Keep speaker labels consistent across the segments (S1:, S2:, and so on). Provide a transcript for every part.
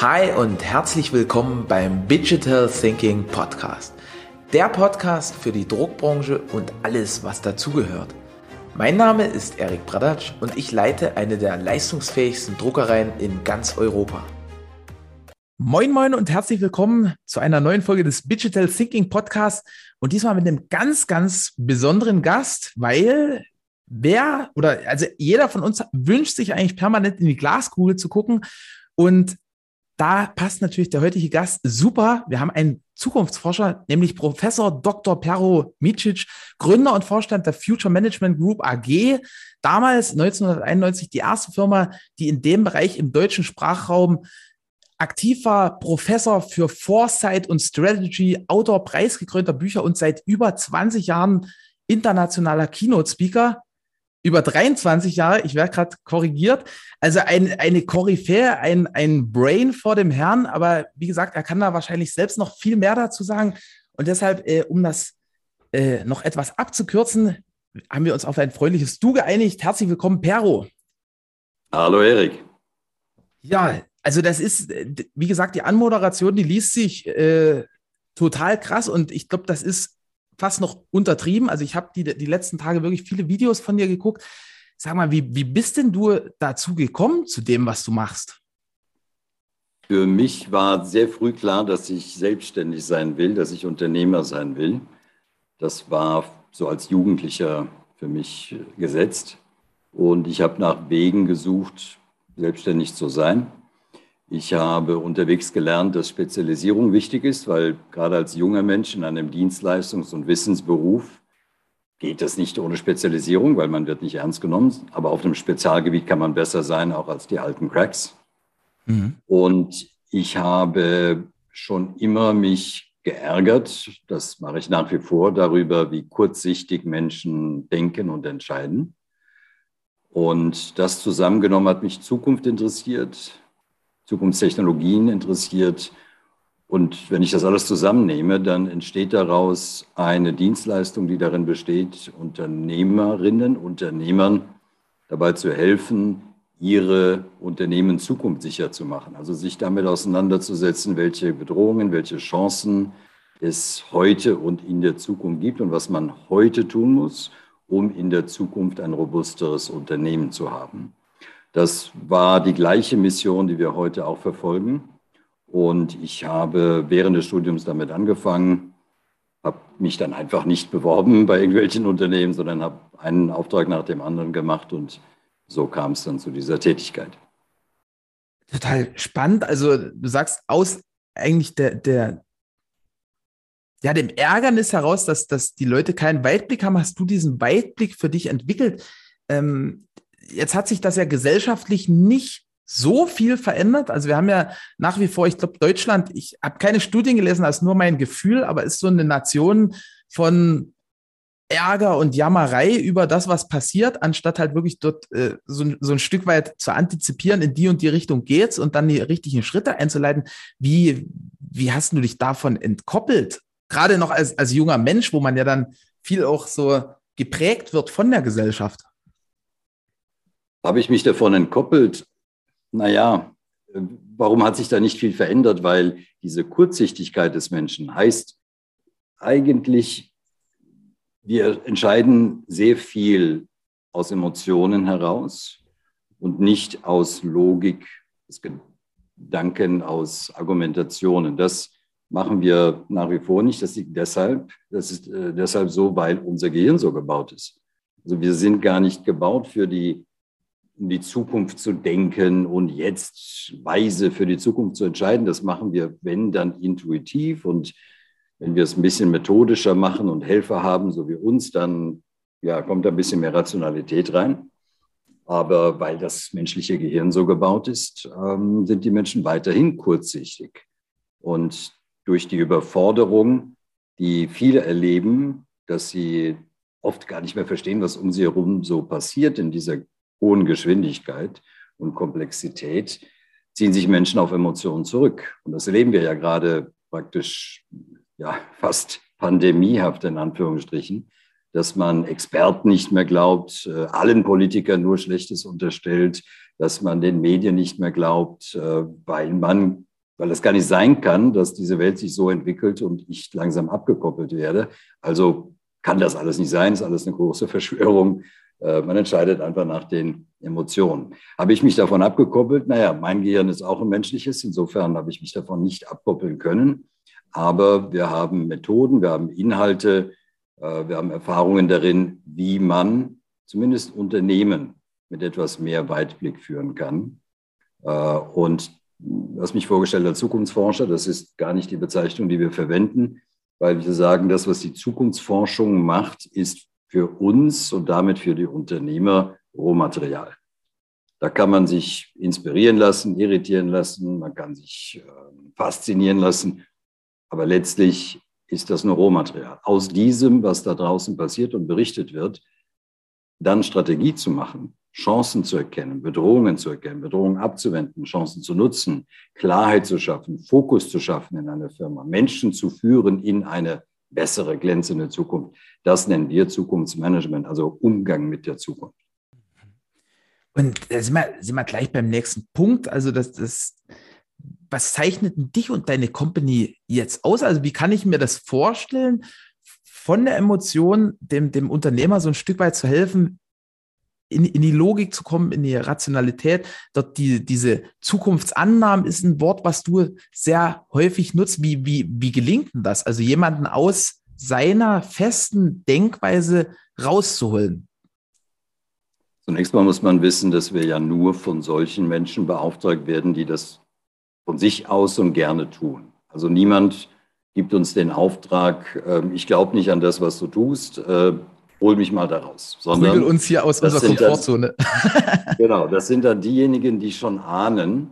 S1: Hi und herzlich willkommen beim Digital Thinking Podcast. Der Podcast für die Druckbranche und alles, was dazugehört. Mein Name ist Erik Bradatsch und ich leite eine der leistungsfähigsten Druckereien in ganz Europa. Moin Moin und herzlich willkommen zu einer neuen Folge des Digital Thinking Podcast und diesmal mit einem ganz, ganz besonderen Gast, weil wer oder also jeder von uns wünscht sich eigentlich permanent in die Glaskugel zu gucken und da passt natürlich der heutige Gast super. Wir haben einen Zukunftsforscher, nämlich Professor Dr. Pero Micic, Gründer und Vorstand der Future Management Group AG. Damals 1991 die erste Firma, die in dem Bereich im deutschen Sprachraum aktiv war, Professor für Foresight und Strategy, Autor preisgekrönter Bücher und seit über 20 Jahren internationaler Keynote-Speaker über 23 Jahre, ich werde gerade korrigiert, also ein, eine Koryphäe, ein, ein Brain vor dem Herrn, aber wie gesagt, er kann da wahrscheinlich selbst noch viel mehr dazu sagen. Und deshalb, äh, um das äh, noch etwas abzukürzen, haben wir uns auf ein freundliches Du geeinigt. Herzlich willkommen, Pero.
S2: Hallo, Erik.
S1: Ja, also das ist, wie gesagt, die Anmoderation, die liest sich äh, total krass und ich glaube, das ist fast noch untertrieben. Also ich habe die, die letzten Tage wirklich viele Videos von dir geguckt. Sag mal, wie, wie bist denn du dazu gekommen, zu dem, was du machst?
S2: Für mich war sehr früh klar, dass ich selbstständig sein will, dass ich Unternehmer sein will. Das war so als Jugendlicher für mich gesetzt. Und ich habe nach Wegen gesucht, selbstständig zu sein. Ich habe unterwegs gelernt, dass Spezialisierung wichtig ist, weil gerade als junger Mensch in einem Dienstleistungs- und Wissensberuf geht das nicht ohne Spezialisierung, weil man wird nicht ernst genommen. Aber auf einem Spezialgebiet kann man besser sein, auch als die alten Cracks. Mhm. Und ich habe schon immer mich geärgert, das mache ich nach wie vor, darüber, wie kurzsichtig Menschen denken und entscheiden. Und das zusammengenommen hat mich Zukunft interessiert, Zukunftstechnologien interessiert. Und wenn ich das alles zusammennehme, dann entsteht daraus eine Dienstleistung, die darin besteht, Unternehmerinnen, Unternehmern dabei zu helfen, ihre Unternehmen zukunftssicher zu machen. Also sich damit auseinanderzusetzen, welche Bedrohungen, welche Chancen es heute und in der Zukunft gibt und was man heute tun muss, um in der Zukunft ein robusteres Unternehmen zu haben. Das war die gleiche Mission, die wir heute auch verfolgen. Und ich habe während des Studiums damit angefangen, habe mich dann einfach nicht beworben bei irgendwelchen Unternehmen, sondern habe einen Auftrag nach dem anderen gemacht und so kam es dann zu dieser Tätigkeit.
S1: Total spannend. Also du sagst aus eigentlich der, der ja, dem Ärgernis heraus, dass, dass die Leute keinen Weitblick haben, hast du diesen Weitblick für dich entwickelt. Ähm, jetzt hat sich das ja gesellschaftlich nicht so viel verändert. Also wir haben ja nach wie vor, ich glaube, Deutschland, ich habe keine Studien gelesen, das ist nur mein Gefühl, aber ist so eine Nation von Ärger und Jammerei über das, was passiert, anstatt halt wirklich dort äh, so, so, ein Stück weit zu antizipieren, in die und die Richtung geht's und dann die richtigen Schritte einzuleiten. Wie, wie hast du dich davon entkoppelt? Gerade noch als, als junger Mensch, wo man ja dann viel auch so geprägt wird von der Gesellschaft.
S2: Habe ich mich davon entkoppelt? Naja, warum hat sich da nicht viel verändert? Weil diese Kurzsichtigkeit des Menschen heißt eigentlich, wir entscheiden sehr viel aus Emotionen heraus und nicht aus Logik, aus Gedanken, aus Argumentationen. Das machen wir nach wie vor nicht. Das liegt deshalb, das ist äh, deshalb so, weil unser Gehirn so gebaut ist. Also wir sind gar nicht gebaut für die in die Zukunft zu denken und jetzt weise für die Zukunft zu entscheiden. Das machen wir, wenn dann intuitiv und wenn wir es ein bisschen methodischer machen und Helfer haben, so wie uns, dann ja, kommt ein bisschen mehr Rationalität rein. Aber weil das menschliche Gehirn so gebaut ist, ähm, sind die Menschen weiterhin kurzsichtig. Und durch die Überforderung, die viele erleben, dass sie oft gar nicht mehr verstehen, was um sie herum so passiert in dieser hohen Geschwindigkeit und Komplexität ziehen sich Menschen auf Emotionen zurück. Und das erleben wir ja gerade praktisch ja, fast pandemiehaft in Anführungsstrichen, dass man Experten nicht mehr glaubt, äh, allen Politikern nur Schlechtes unterstellt, dass man den Medien nicht mehr glaubt, äh, weil man, weil es gar nicht sein kann, dass diese Welt sich so entwickelt und ich langsam abgekoppelt werde. Also kann das alles nicht sein, ist alles eine große Verschwörung. Äh, man entscheidet einfach nach den Emotionen. Habe ich mich davon abgekoppelt? Naja, mein Gehirn ist auch ein menschliches. Insofern habe ich mich davon nicht abkoppeln können. Aber wir haben Methoden, wir haben Inhalte, äh, wir haben Erfahrungen darin, wie man zumindest Unternehmen mit etwas mehr Weitblick führen kann. Äh, und hast mich vorgestellt als Zukunftsforscher, das ist gar nicht die Bezeichnung, die wir verwenden, weil wir sagen, das, was die Zukunftsforschung macht, ist für uns und damit für die Unternehmer Rohmaterial. Da kann man sich inspirieren lassen, irritieren lassen, man kann sich äh, faszinieren lassen, aber letztlich ist das nur Rohmaterial. Aus diesem, was da draußen passiert und berichtet wird, dann Strategie zu machen, Chancen zu erkennen, Bedrohungen zu erkennen, Bedrohungen abzuwenden, Chancen zu nutzen, Klarheit zu schaffen, Fokus zu schaffen in einer Firma, Menschen zu führen in eine bessere, glänzende Zukunft. Das nennen wir Zukunftsmanagement, also Umgang mit der Zukunft.
S1: Und da sind wir, sind wir gleich beim nächsten Punkt. Also das, das was zeichnet dich und deine Company jetzt aus? Also wie kann ich mir das vorstellen, von der Emotion dem, dem Unternehmer so ein Stück weit zu helfen, in, in die Logik zu kommen, in die Rationalität. Dort die, diese Zukunftsannahmen ist ein Wort, was du sehr häufig nutzt. Wie, wie, wie gelingt denn das? Also jemanden aus seiner festen Denkweise rauszuholen.
S2: Zunächst mal muss man wissen, dass wir ja nur von solchen Menschen beauftragt werden, die das von sich aus und gerne tun. Also niemand gibt uns den Auftrag, äh, ich glaube nicht an das, was du tust, äh, hol mich mal daraus.
S1: Sondern Prügel uns hier aus unserer Komfortzone.
S2: Dann, genau, das sind dann diejenigen, die schon ahnen,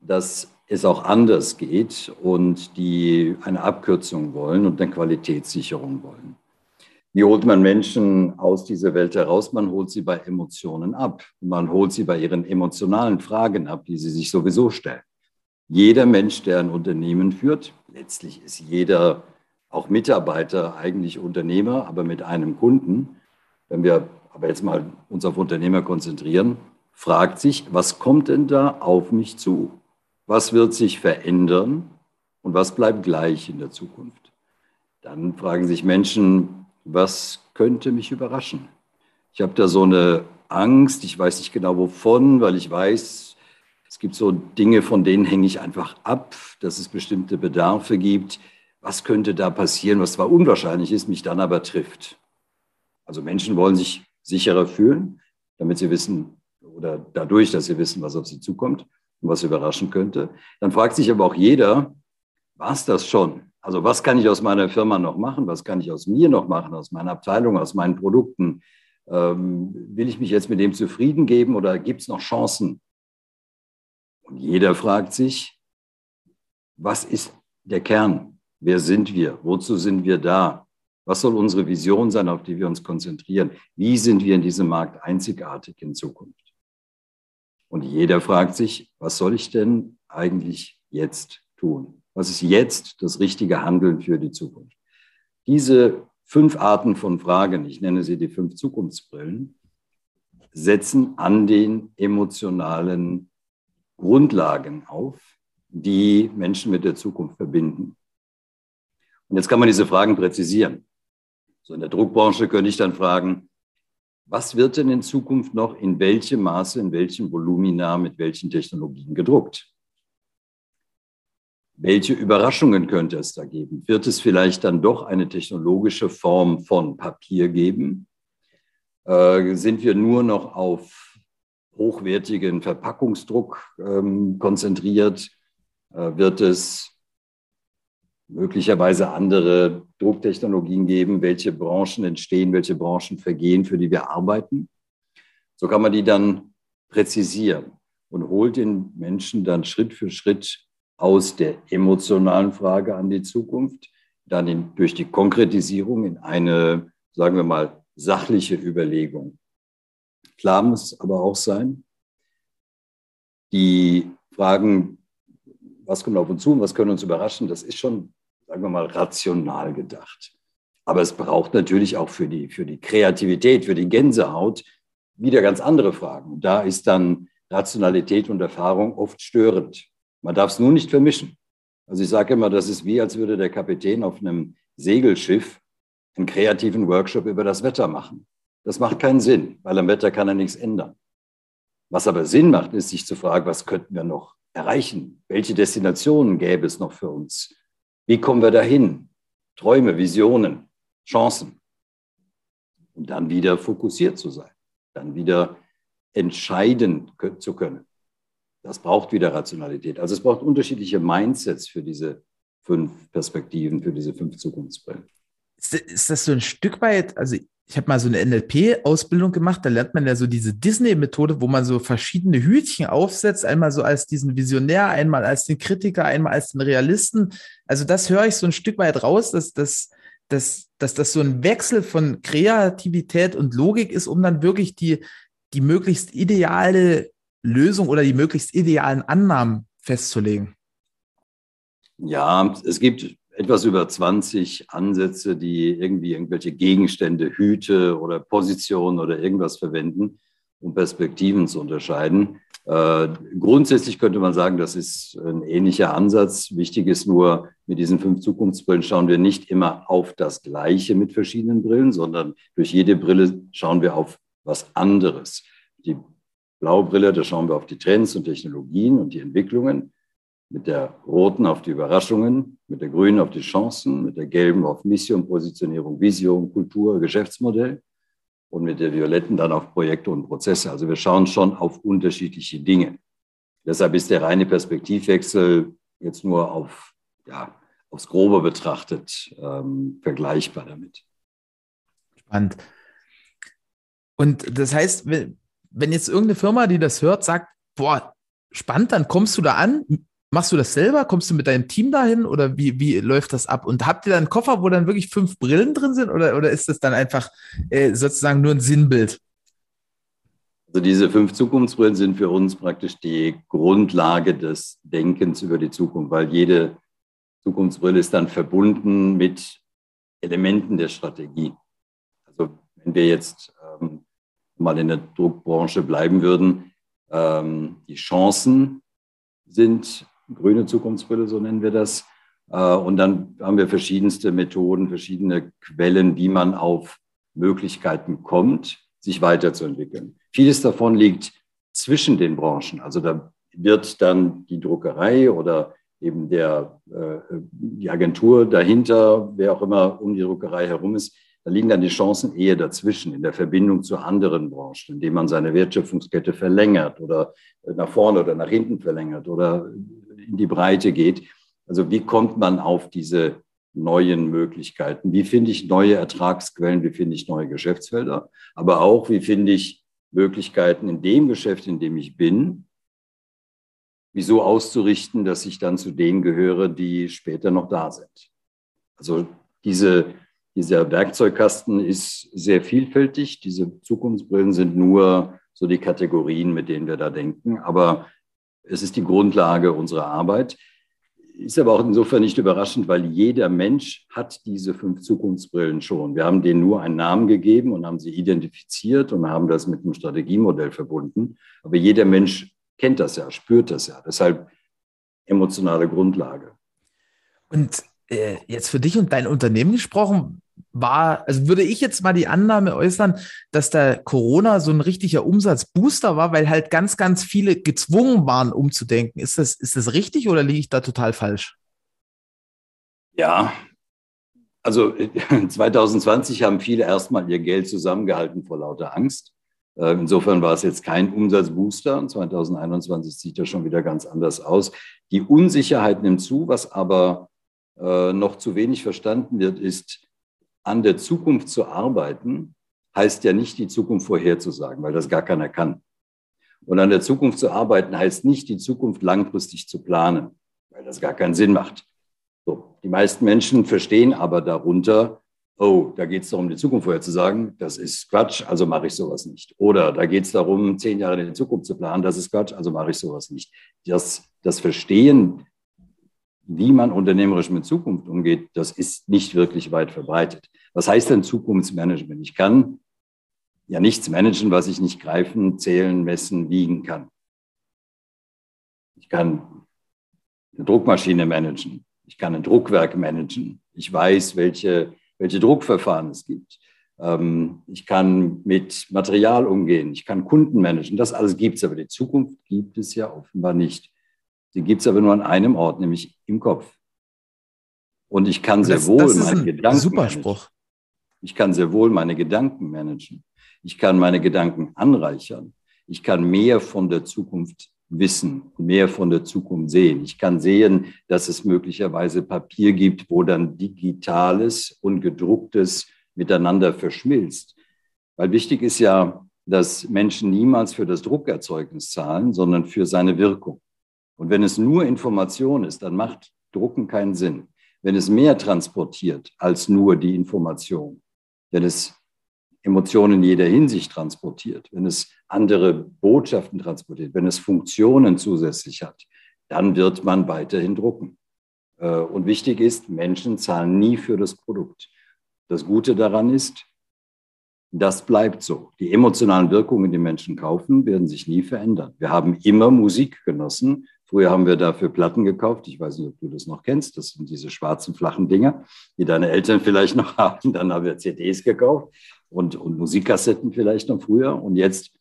S2: dass es auch anders geht und die eine Abkürzung wollen und eine Qualitätssicherung wollen. Wie holt man Menschen aus dieser Welt heraus? Man holt sie bei Emotionen ab. Man holt sie bei ihren emotionalen Fragen ab, die sie sich sowieso stellen jeder Mensch, der ein Unternehmen führt, letztlich ist jeder, auch Mitarbeiter, eigentlich Unternehmer, aber mit einem Kunden, wenn wir aber jetzt mal uns auf Unternehmer konzentrieren, fragt sich, was kommt denn da auf mich zu? Was wird sich verändern und was bleibt gleich in der Zukunft? Dann fragen sich Menschen, was könnte mich überraschen? Ich habe da so eine Angst, ich weiß nicht genau wovon, weil ich weiß, es gibt so Dinge, von denen hänge ich einfach ab, dass es bestimmte Bedarfe gibt. Was könnte da passieren, was zwar unwahrscheinlich ist, mich dann aber trifft? Also Menschen wollen sich sicherer fühlen, damit sie wissen oder dadurch, dass sie wissen, was auf sie zukommt und was überraschen könnte. Dann fragt sich aber auch jeder, war es das schon? Also was kann ich aus meiner Firma noch machen? Was kann ich aus mir noch machen, aus meiner Abteilung, aus meinen Produkten? Ähm, will ich mich jetzt mit dem zufrieden geben oder gibt es noch Chancen, und jeder fragt sich, was ist der Kern? Wer sind wir? Wozu sind wir da? Was soll unsere Vision sein, auf die wir uns konzentrieren? Wie sind wir in diesem Markt einzigartig in Zukunft? Und jeder fragt sich, was soll ich denn eigentlich jetzt tun? Was ist jetzt das richtige Handeln für die Zukunft? Diese fünf Arten von Fragen, ich nenne sie die fünf Zukunftsbrillen, setzen an den emotionalen Grundlagen auf, die Menschen mit der Zukunft verbinden. Und jetzt kann man diese Fragen präzisieren. So in der Druckbranche könnte ich dann fragen, was wird denn in Zukunft noch in welchem Maße, in welchem Volumina, mit welchen Technologien gedruckt? Welche Überraschungen könnte es da geben? Wird es vielleicht dann doch eine technologische Form von Papier geben? Äh, sind wir nur noch auf hochwertigen Verpackungsdruck ähm, konzentriert, äh, wird es möglicherweise andere Drucktechnologien geben, welche Branchen entstehen, welche Branchen vergehen, für die wir arbeiten. So kann man die dann präzisieren und holt den Menschen dann Schritt für Schritt aus der emotionalen Frage an die Zukunft, dann in, durch die Konkretisierung in eine, sagen wir mal, sachliche Überlegung. Klar muss aber auch sein, die Fragen, was kommt auf uns zu und was können uns überraschen, das ist schon, sagen wir mal, rational gedacht. Aber es braucht natürlich auch für die, für die Kreativität, für die Gänsehaut wieder ganz andere Fragen. Und da ist dann Rationalität und Erfahrung oft störend. Man darf es nur nicht vermischen. Also ich sage immer, das ist wie, als würde der Kapitän auf einem Segelschiff einen kreativen Workshop über das Wetter machen. Das macht keinen Sinn, weil am Wetter kann er nichts ändern. Was aber Sinn macht, ist sich zu fragen, was könnten wir noch erreichen? Welche Destinationen gäbe es noch für uns? Wie kommen wir dahin? Träume, Visionen, Chancen. Und dann wieder fokussiert zu sein, dann wieder entscheiden zu können. Das braucht wieder Rationalität. Also es braucht unterschiedliche Mindsets für diese fünf Perspektiven, für diese fünf Zukunftsbrillen.
S1: Ist das so ein Stück weit, also ich habe mal so eine NLP-Ausbildung gemacht, da lernt man ja so diese Disney-Methode, wo man so verschiedene Hütchen aufsetzt, einmal so als diesen Visionär, einmal als den Kritiker, einmal als den Realisten. Also das höre ich so ein Stück weit raus, dass, dass, dass, dass das so ein Wechsel von Kreativität und Logik ist, um dann wirklich die, die möglichst ideale Lösung oder die möglichst idealen Annahmen festzulegen.
S2: Ja, es gibt etwas über 20 Ansätze, die irgendwie irgendwelche Gegenstände, Hüte oder Positionen oder irgendwas verwenden, um Perspektiven zu unterscheiden. Äh, grundsätzlich könnte man sagen, das ist ein ähnlicher Ansatz. Wichtig ist nur, mit diesen fünf Zukunftsbrillen schauen wir nicht immer auf das Gleiche mit verschiedenen Brillen, sondern durch jede Brille schauen wir auf was anderes. Die blaue Brille, da schauen wir auf die Trends und Technologien und die Entwicklungen mit der roten auf die Überraschungen, mit der grünen auf die Chancen, mit der gelben auf Mission, Positionierung, Vision, Kultur, Geschäftsmodell und mit der violetten dann auf Projekte und Prozesse. Also wir schauen schon auf unterschiedliche Dinge. Deshalb ist der reine Perspektivwechsel jetzt nur auf, ja, aufs Grobe betrachtet ähm, vergleichbar damit.
S1: Spannend. Und das heißt, wenn jetzt irgendeine Firma, die das hört, sagt, boah, spannend, dann kommst du da an, Machst du das selber? Kommst du mit deinem Team dahin oder wie, wie läuft das ab? Und habt ihr dann einen Koffer, wo dann wirklich fünf Brillen drin sind oder, oder ist das dann einfach äh, sozusagen nur ein Sinnbild?
S2: Also diese fünf Zukunftsbrillen sind für uns praktisch die Grundlage des Denkens über die Zukunft, weil jede Zukunftsbrille ist dann verbunden mit Elementen der Strategie. Also wenn wir jetzt ähm, mal in der Druckbranche bleiben würden, ähm, die Chancen sind grüne Zukunftsbrille, so nennen wir das. Äh, und dann haben wir verschiedenste Methoden, verschiedene Quellen, wie man auf Möglichkeiten kommt, sich weiterzuentwickeln. Vieles davon liegt zwischen den Branchen. Also da wird dann die Druckerei oder eben der, äh, die Agentur dahinter, wer auch immer um die Druckerei herum ist, da liegen dann die Chancen eher dazwischen, in der Verbindung zu anderen Branchen, indem man seine Wertschöpfungskette verlängert oder nach vorne oder nach hinten verlängert oder in die Breite geht. Also wie kommt man auf diese neuen Möglichkeiten? Wie finde ich neue Ertragsquellen? Wie finde ich neue Geschäftsfelder? Aber auch, wie finde ich Möglichkeiten in dem Geschäft, in dem ich bin, wieso auszurichten, dass ich dann zu denen gehöre, die später noch da sind. Also diese, dieser Werkzeugkasten ist sehr vielfältig. Diese Zukunftsbrillen sind nur so die Kategorien, mit denen wir da denken. Aber es ist die Grundlage unserer Arbeit. Ist aber auch insofern nicht überraschend, weil jeder Mensch hat diese fünf Zukunftsbrillen schon. Wir haben denen nur einen Namen gegeben und haben sie identifiziert und haben das mit einem Strategiemodell verbunden. Aber jeder Mensch kennt das ja, spürt das ja. Deshalb emotionale Grundlage.
S1: Und äh, jetzt für dich und dein Unternehmen gesprochen, war, also würde ich jetzt mal die Annahme äußern, dass der Corona so ein richtiger Umsatzbooster war, weil halt ganz, ganz viele gezwungen waren, umzudenken. Ist das, ist das richtig oder liege ich da total falsch?
S2: Ja, also 2020 haben viele erstmal ihr Geld zusammengehalten vor lauter Angst. Äh, insofern war es jetzt kein Umsatzbooster. 2021 sieht ja schon wieder ganz anders aus. Die Unsicherheit nimmt zu, was aber äh, noch zu wenig verstanden wird, ist, an der Zukunft zu arbeiten, heißt ja nicht, die Zukunft vorherzusagen, weil das gar keiner kann. Und an der Zukunft zu arbeiten heißt nicht, die Zukunft langfristig zu planen, weil das gar keinen Sinn macht. So, die meisten Menschen verstehen aber darunter, oh, da geht es darum, die Zukunft vorherzusagen, das ist Quatsch, also mache ich sowas nicht. Oder da geht es darum, zehn Jahre in die Zukunft zu planen, das ist Quatsch, also mache ich sowas nicht. Das, das Verstehen wie man unternehmerisch mit Zukunft umgeht, das ist nicht wirklich weit verbreitet. Was heißt denn Zukunftsmanagement? Ich kann ja nichts managen, was ich nicht greifen, zählen, messen, wiegen kann. Ich kann eine Druckmaschine managen. Ich kann ein Druckwerk managen. Ich weiß, welche, welche Druckverfahren es gibt. Ähm, ich kann mit Material umgehen. Ich kann Kunden managen. Das alles gibt es, aber die Zukunft gibt es ja offenbar nicht. Sie gibt es aber nur an einem Ort, nämlich im Kopf. Und ich kann sehr das, wohl das meine Gedanken.
S1: Super Spruch.
S2: Ich kann sehr wohl meine Gedanken managen. Ich kann meine Gedanken anreichern. Ich kann mehr von der Zukunft wissen, mehr von der Zukunft sehen. Ich kann sehen, dass es möglicherweise Papier gibt, wo dann digitales und gedrucktes miteinander verschmilzt. Weil wichtig ist ja, dass Menschen niemals für das Druckerzeugnis zahlen, sondern für seine Wirkung. Und wenn es nur Information ist, dann macht Drucken keinen Sinn. Wenn es mehr transportiert als nur die Information, wenn es Emotionen in jeder Hinsicht transportiert, wenn es andere Botschaften transportiert, wenn es Funktionen zusätzlich hat, dann wird man weiterhin drucken. Äh, und wichtig ist, Menschen zahlen nie für das Produkt. Das Gute daran ist, das bleibt so. Die emotionalen Wirkungen, die Menschen kaufen, werden sich nie verändern. Wir haben immer Musik genossen Früher haben wir dafür Platten gekauft. Ich weiß nicht, ob du das noch kennst. Das sind diese schwarzen, flachen Dinger, die deine Eltern vielleicht noch haben. Dann haben wir CDs gekauft und, und Musikkassetten vielleicht noch früher. Und jetzt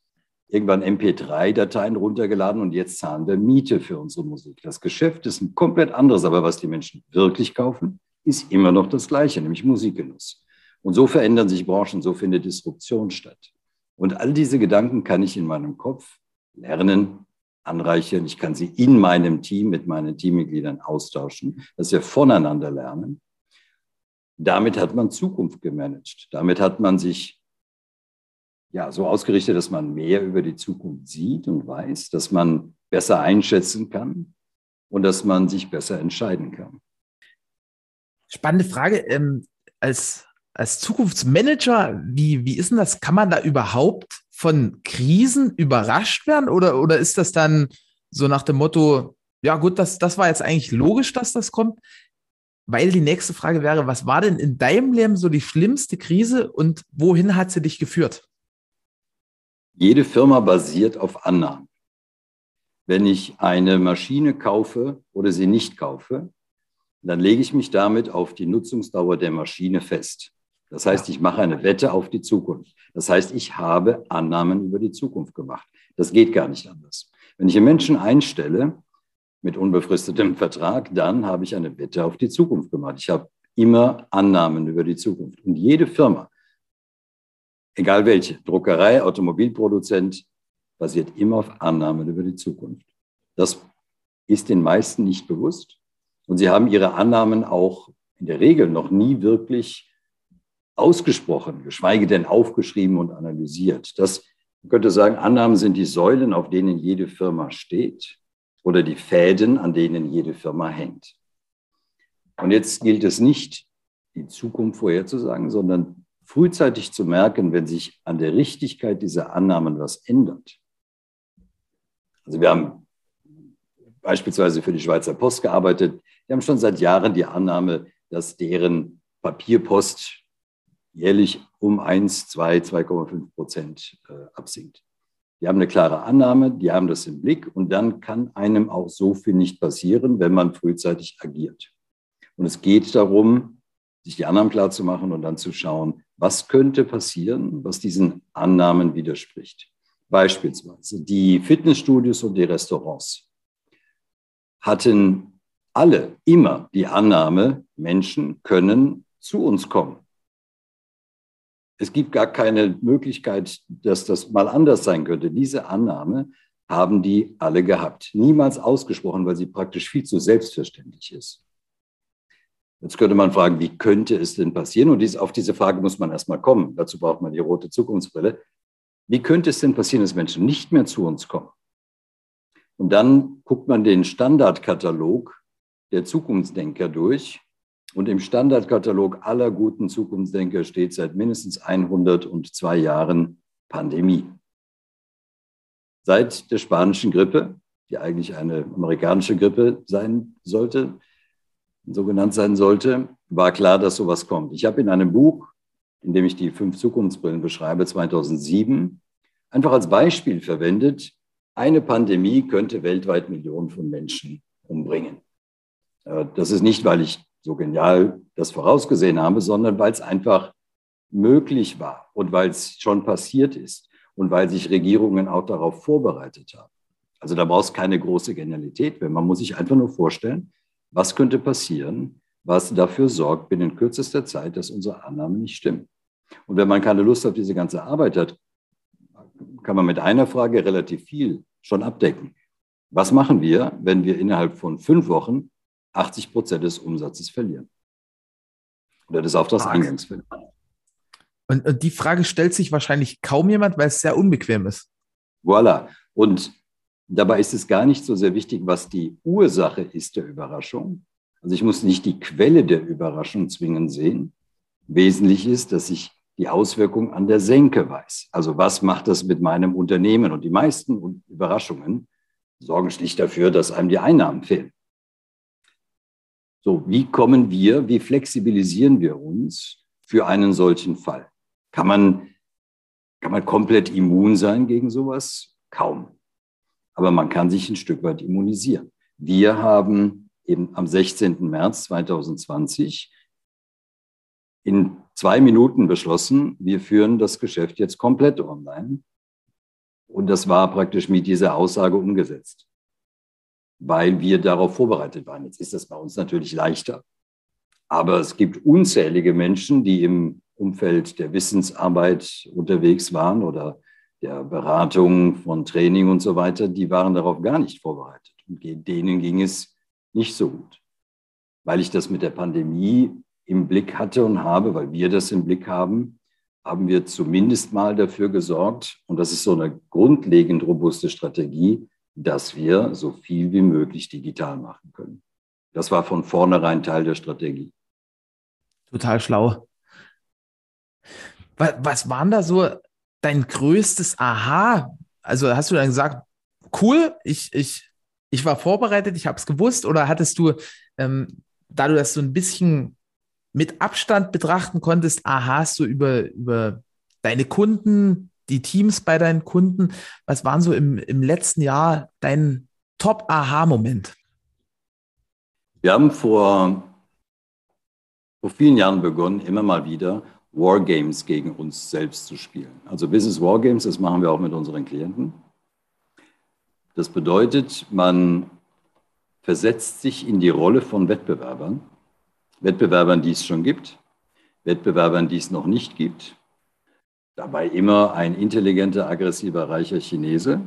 S2: irgendwann MP3-Dateien runtergeladen und jetzt zahlen wir Miete für unsere Musik. Das Geschäft ist ein komplett anderes, aber was die Menschen wirklich kaufen, ist immer noch das Gleiche, nämlich Musikgenuss. Und so verändern sich Branchen, so findet Disruption statt. Und all diese Gedanken kann ich in meinem Kopf lernen, anreichern. Ich kann sie in meinem Team mit meinen Teammitgliedern austauschen, dass wir voneinander lernen. Damit hat man Zukunft gemanagt. Damit hat man sich ja so ausgerichtet, dass man mehr über die Zukunft sieht und weiß, dass man besser einschätzen kann und dass man sich besser entscheiden kann.
S1: Spannende Frage. Ähm, als, als Zukunftsmanager, wie, wie ist denn das? Kann man da überhaupt von Krisen überrascht werden oder, oder ist das dann so nach dem Motto, ja gut, das, das war jetzt eigentlich logisch, dass das kommt? Weil die nächste Frage wäre, was war denn in deinem Leben so die schlimmste Krise und wohin hat sie dich geführt?
S2: Jede Firma basiert auf Annahmen. Wenn ich eine Maschine kaufe oder sie nicht kaufe, dann lege ich mich damit auf die Nutzungsdauer der Maschine fest. Das heißt, ich mache eine Wette auf die Zukunft. Das heißt, ich habe Annahmen über die Zukunft gemacht. Das geht gar nicht anders. Wenn ich einen Menschen einstelle mit unbefristetem Vertrag, dann habe ich eine Wette auf die Zukunft gemacht. Ich habe immer Annahmen über die Zukunft. Und jede Firma, egal welche, Druckerei, Automobilproduzent, basiert immer auf Annahmen über die Zukunft. Das ist den meisten nicht bewusst. Und sie haben ihre Annahmen auch in der Regel noch nie wirklich ausgesprochen, geschweige denn aufgeschrieben und analysiert. Das man könnte sagen, Annahmen sind die Säulen, auf denen jede Firma steht oder die Fäden, an denen jede Firma hängt. Und jetzt gilt es nicht, die Zukunft vorherzusagen, sondern frühzeitig zu merken, wenn sich an der Richtigkeit dieser Annahmen was ändert. Also wir haben beispielsweise für die Schweizer Post gearbeitet. Wir haben schon seit Jahren die Annahme, dass deren Papierpost jährlich um 1, 2, 2,5 Prozent äh, absinkt. Die haben eine klare Annahme, die haben das im Blick und dann kann einem auch so viel nicht passieren, wenn man frühzeitig agiert. Und es geht darum, sich die Annahmen klar zu machen und dann zu schauen, was könnte passieren, was diesen Annahmen widerspricht. Beispielsweise die Fitnessstudios und die Restaurants hatten alle immer die Annahme, Menschen können zu uns kommen es gibt gar keine Möglichkeit, dass das mal anders sein könnte. Diese Annahme haben die alle gehabt. Niemals ausgesprochen, weil sie praktisch viel zu selbstverständlich ist. Jetzt könnte man fragen, wie könnte es denn passieren? Und dies, auf diese Frage muss man erstmal kommen. Dazu braucht man die rote Zukunftsbrille. Wie könnte es denn passieren, dass Menschen nicht mehr zu uns kommen? Und dann guckt man den Standardkatalog der Zukunftsdenker durch und im Standardkatalog aller guten Zukunftsdenker steht seit mindestens 102 Jahren Pandemie. Seit der spanischen Grippe, die eigentlich eine amerikanische Grippe sein sollte, so genannt sein sollte, war klar, dass sowas kommt. Ich habe in einem Buch, in dem ich die fünf Zukunftsbrillen beschreibe, 2007, einfach als Beispiel verwendet, eine Pandemie könnte weltweit Millionen von Menschen umbringen. Äh, das ist nicht, weil ich so genial das vorausgesehen habe, sondern weil es einfach möglich war und weil es schon passiert ist und weil sich Regierungen auch darauf vorbereitet haben. Also da brauchst keine große Genialität, wenn man muss sich einfach nur vorstellen, was könnte passieren, was dafür sorgt binnen kürzester Zeit, dass unsere Annahmen nicht stimmen. Und wenn man keine Lust auf diese ganze Arbeit hat, kann man mit einer Frage relativ viel schon abdecken. Was machen wir, wenn wir innerhalb von fünf Wochen 80 Prozent des Umsatzes verlieren? Oder des Auftragseingangs verlieren?
S1: Und, und die Frage stellt sich wahrscheinlich kaum jemand, weil es sehr unbequem ist.
S2: Voilà. Und dabei ist es gar nicht so sehr wichtig, was die Ursache ist der Überraschung. Also ich muss nicht die Quelle der Überraschung zwingend sehen. Wesentlich ist, dass ich die Auswirkung an der Senke weiß. Also was macht das mit meinem Unternehmen? Und die meisten Überraschungen sorgen schlicht dafür, dass einem die Einnahmen fehlen. So, wie kommen wir, wie flexibilisieren wir uns für einen solchen Fall? Kann man, kann man komplett immun sein gegen sowas? Kaum. Aber man kann sich ein Stück weit immunisieren. Wir haben eben am 16. März 2020 in zwei Minuten beschlossen, wir führen das Geschäft jetzt komplett online. Und das war praktisch mit dieser Aussage umgesetzt, weil wir darauf vorbereitet waren. Jetzt ist das bei uns natürlich leichter. Aber es gibt unzählige Menschen, die im Umfeld der Wissensarbeit unterwegs waren oder der Beratung von Training und so weiter, die waren darauf gar nicht vorbereitet. Und denen ging es nicht so gut. Weil ich das mit der Pandemie im Blick hatte und habe, weil wir das im Blick haben, haben wir zumindest mal dafür gesorgt, und das ist so eine grundlegend robuste Strategie, dass wir so viel wie möglich digital machen können. Das war von vornherein Teil der Strategie.
S1: Total schlau. Was, waren da so dein größtes Aha? Also hast du dann gesagt, cool, ich, ich, ich war vorbereitet, ich habe es gewusst, oder hattest du, ähm, da du das so ein bisschen mit Abstand betrachten konntest, aha, hast du über, über deine Kunden, die Teams bei deinen Kunden, was waren so im, im letzten Jahr dein Top-Aha-Moment?
S2: Wir haben vor, vor vielen Jahren begonnen, immer mal wieder Wargames gegen uns selbst zu spielen. Also Business Wargames, das machen wir auch mit unseren Klienten. Das bedeutet, man versetzt sich in die Rolle von Wettbewerbern Wettbewerbern, die es schon gibt, Wettbewerbern, die es noch nicht gibt. Dabei immer ein intelligenter, aggressiver, reicher Chinese.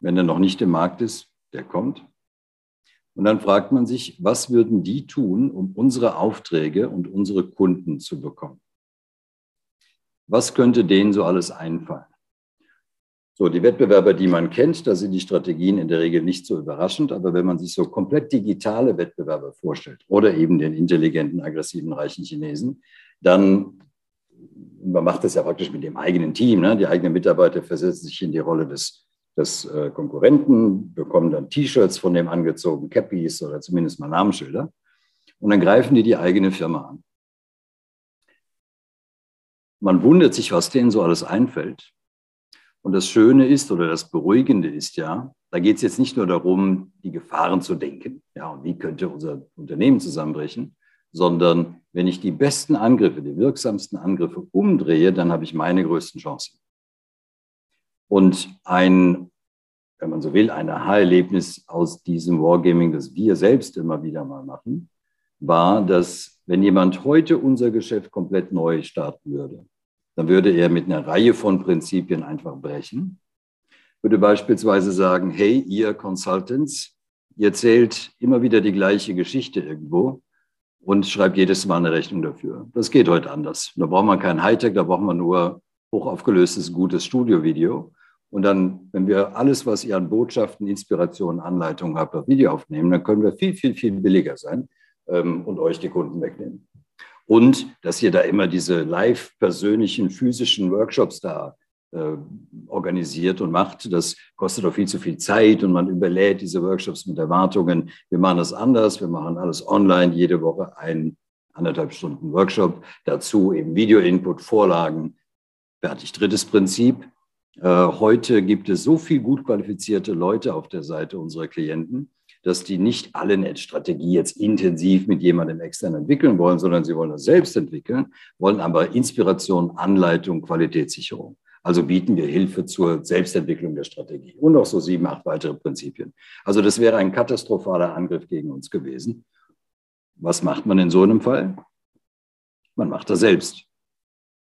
S2: Wenn er noch nicht im Markt ist, der kommt. Und dann fragt man sich, was würden die tun, um unsere Aufträge und unsere Kunden zu bekommen? Was könnte denen so alles einfallen? So, die Wettbewerber, die man kennt, da sind die Strategien in der Regel nicht so überraschend. Aber wenn man sich so komplett digitale Wettbewerber vorstellt oder eben den intelligenten, aggressiven, reichen Chinesen, dann, man macht das ja praktisch mit dem eigenen Team, ne? die eigenen Mitarbeiter versetzen sich in die Rolle des, des äh, Konkurrenten, bekommen dann T-Shirts von dem angezogen, Cappies oder zumindest mal Namensschilder. Und dann greifen die die eigene Firma an. Man wundert sich, was denen so alles einfällt. Und das Schöne ist oder das Beruhigende ist ja, da geht es jetzt nicht nur darum, die Gefahren zu denken, ja, und wie könnte unser Unternehmen zusammenbrechen, sondern wenn ich die besten Angriffe, die wirksamsten Angriffe umdrehe, dann habe ich meine größten Chancen. Und ein, wenn man so will, ein Aha-Erlebnis aus diesem Wargaming, das wir selbst immer wieder mal machen, war, dass wenn jemand heute unser Geschäft komplett neu starten würde, dann würde er mit einer Reihe von Prinzipien einfach brechen. Würde beispielsweise sagen, hey, ihr Consultants, ihr zählt immer wieder die gleiche Geschichte irgendwo und schreibt jedes Mal eine Rechnung dafür. Das geht heute anders. Da braucht man kein Hightech, da braucht man nur hochaufgelöstes, gutes Studiovideo. Und dann, wenn wir alles, was ihr an Botschaften, Inspirationen, Anleitungen habt, auf Video aufnehmen, dann können wir viel, viel, viel billiger sein ähm, und euch die Kunden wegnehmen. Und dass ihr da immer diese live persönlichen physischen Workshops da äh, organisiert und macht. Das kostet auch viel zu viel Zeit und man überlädt diese Workshops mit Erwartungen. Wir machen das anders, wir machen alles online, jede Woche ein anderthalb Stunden Workshop, dazu eben Video-Input, Vorlagen. Fertig. Drittes Prinzip. Äh, heute gibt es so viel gut qualifizierte Leute auf der Seite unserer Klienten, dass die nicht alle eine Strategie jetzt intensiv mit jemandem extern entwickeln wollen, sondern sie wollen das selbst entwickeln, wollen aber Inspiration, Anleitung, Qualitätssicherung. Also bieten wir Hilfe zur Selbstentwicklung der Strategie und noch so sieben, acht weitere Prinzipien. Also das wäre ein katastrophaler Angriff gegen uns gewesen. Was macht man in so einem Fall? Man macht das selbst.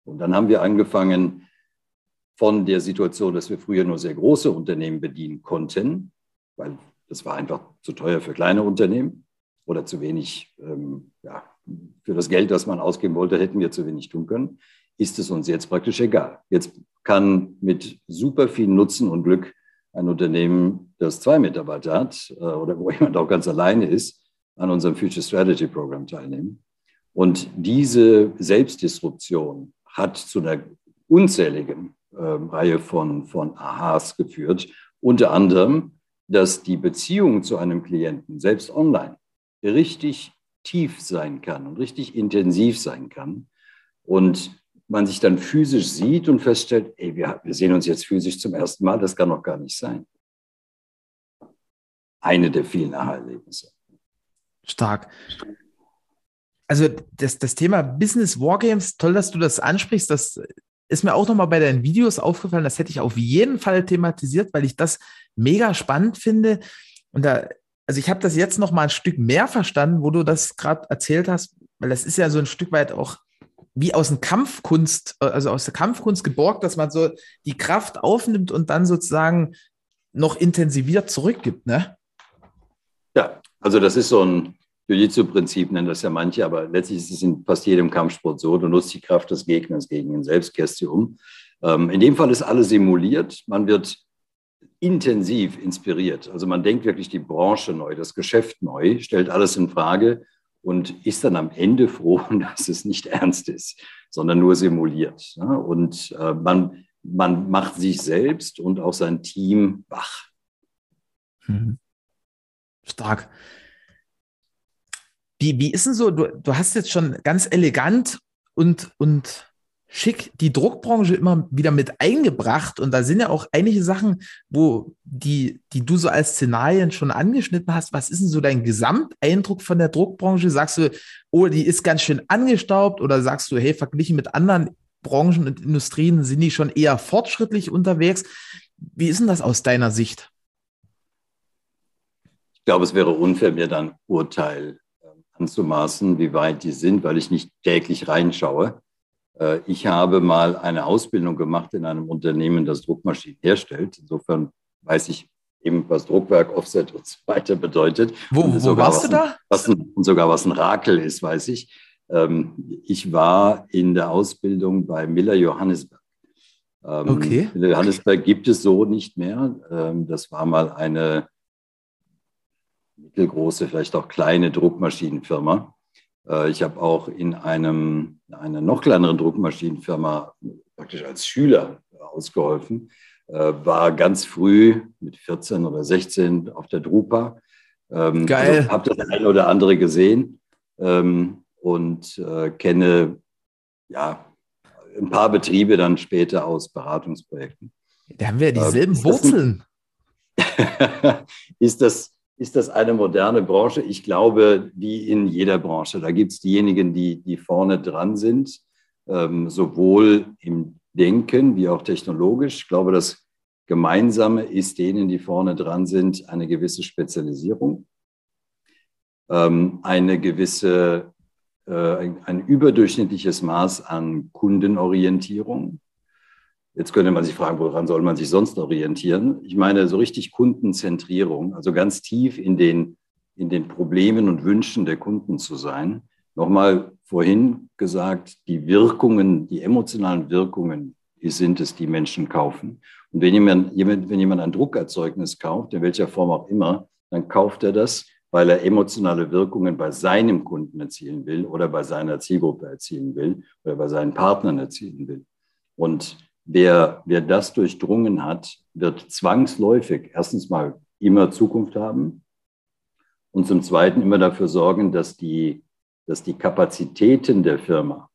S2: Und dann haben wir angefangen von der Situation, dass wir früher nur sehr große Unternehmen bedienen konnten, weil das war einfach zu teuer für kleine Unternehmen oder zu wenig ähm, ja, für das Geld, das man ausgeben wollte, hätten wir zu wenig tun können ist es uns jetzt praktisch egal. Jetzt kann mit super viel Nutzen und Glück ein Unternehmen, das zwei Mitarbeiter hat äh, oder wo jemand auch ganz alleine ist, an unserem Future Strategy Program teilnehmen. Und diese Selbstdisruption hat zu einer unzähligen äh, Reihe von, von Aha's geführt. Unter anderem, dass die Beziehung zu einem Klienten, selbst online, richtig tief sein kann und richtig intensiv sein kann. Und man sich dann physisch sieht und feststellt, ey, wir, wir sehen uns jetzt physisch zum ersten Mal, das kann doch gar nicht sein. Eine der vielen Aha-Erlebnisse.
S1: Stark. Also das, das Thema Business Wargames, toll, dass du das ansprichst. Das ist mir auch nochmal bei deinen Videos aufgefallen. Das hätte ich auf jeden Fall thematisiert, weil ich das mega spannend finde. Und da, also ich habe das jetzt noch mal ein Stück mehr verstanden, wo du das gerade erzählt hast, weil das ist ja so ein Stück weit auch wie aus dem Kampfkunst, äh, also aus der Kampfkunst geborgt, dass man so die Kraft aufnimmt und dann sozusagen noch intensiviert zurückgibt, ne?
S2: Ja, also das ist so ein Jiu-Jitsu-Prinzip, nennen das ja manche, aber letztlich ist es in fast jedem Kampfsport so, du nutzt die Kraft des Gegners gegen ihn selbst, kehrst sie um. Ähm, in dem Fall ist alles simuliert, man wird intensiv inspiriert. Also man denkt wirklich die Branche neu, das Geschäft neu, stellt alles in Frage und ist dann am Ende froh, dass es nicht ernst ist, sondern nur simuliert. Und äh, man, man macht sich selbst und auch sein Team wach.
S1: Mhm. Stark. Wie, wie ist denn so, du, du hast jetzt schon ganz elegant und, und schick die Druckbranche immer wieder mit eingebracht. Und da sind ja auch einige Sachen, wo die, die du so als Szenarien schon angeschnitten hast. Was ist denn so dein Gesamteindruck von der Druckbranche? Sagst du, oh, die ist ganz schön angestaubt oder sagst du, hey, verglichen mit anderen Branchen und Industrien sind die schon eher fortschrittlich unterwegs? Wie ist denn das aus deiner Sicht?
S2: Ich glaube, es wäre unfair, mir dann Urteil äh, anzumaßen, wie weit die sind, weil ich nicht täglich reinschaue. Äh, ich habe mal eine Ausbildung gemacht in einem Unternehmen, das Druckmaschinen herstellt. Insofern weiß ich eben, was Druckwerk, Offset und so weiter bedeutet.
S1: Wo, wo warst du da?
S2: Was ein, und sogar was ein Rakel ist, weiß ich. Ähm, ich war in der Ausbildung bei Miller Johannesberg. Ähm, okay. Miller Johannesberg gibt es so nicht mehr. Ähm, das war mal eine mittelgroße, vielleicht auch kleine Druckmaschinenfirma. Äh, ich habe auch in einem, einer noch kleineren Druckmaschinenfirma praktisch als Schüler ausgeholfen, äh, war ganz früh mit 14 oder 16 auf der Drupa.
S1: Ähm, Geil.
S2: Also habe das eine oder andere gesehen ähm, und äh, kenne ja ein paar Betriebe dann später aus Beratungsprojekten.
S1: Da haben wir dieselben äh, Wurzeln.
S2: ist das ist das eine moderne Branche? Ich glaube, wie in jeder Branche. Da gibt es diejenigen, die, die vorne dran sind, ähm, sowohl im Denken wie auch technologisch. Ich glaube, das Gemeinsame ist denen, die vorne dran sind, eine gewisse Spezialisierung, ähm, eine gewisse, äh, ein, ein überdurchschnittliches Maß an Kundenorientierung Jetzt könnte man sich fragen, woran soll man sich sonst orientieren? Ich meine, so richtig Kundenzentrierung, also ganz tief in den, in den Problemen und Wünschen der Kunden zu sein. Nochmal vorhin gesagt, die Wirkungen, die emotionalen Wirkungen sind es, die Menschen kaufen. Und wenn jemand, wenn jemand ein Druckerzeugnis kauft, in welcher Form auch immer, dann kauft er das, weil er emotionale Wirkungen bei seinem Kunden erzielen will oder bei seiner Zielgruppe erzielen will oder bei seinen Partnern erzielen will. Und wer, wer das durchdrungen hat, wird zwangsläufig erstens mal immer Zukunft haben und zum Zweiten immer dafür sorgen, dass die, dass die Kapazitäten der Firma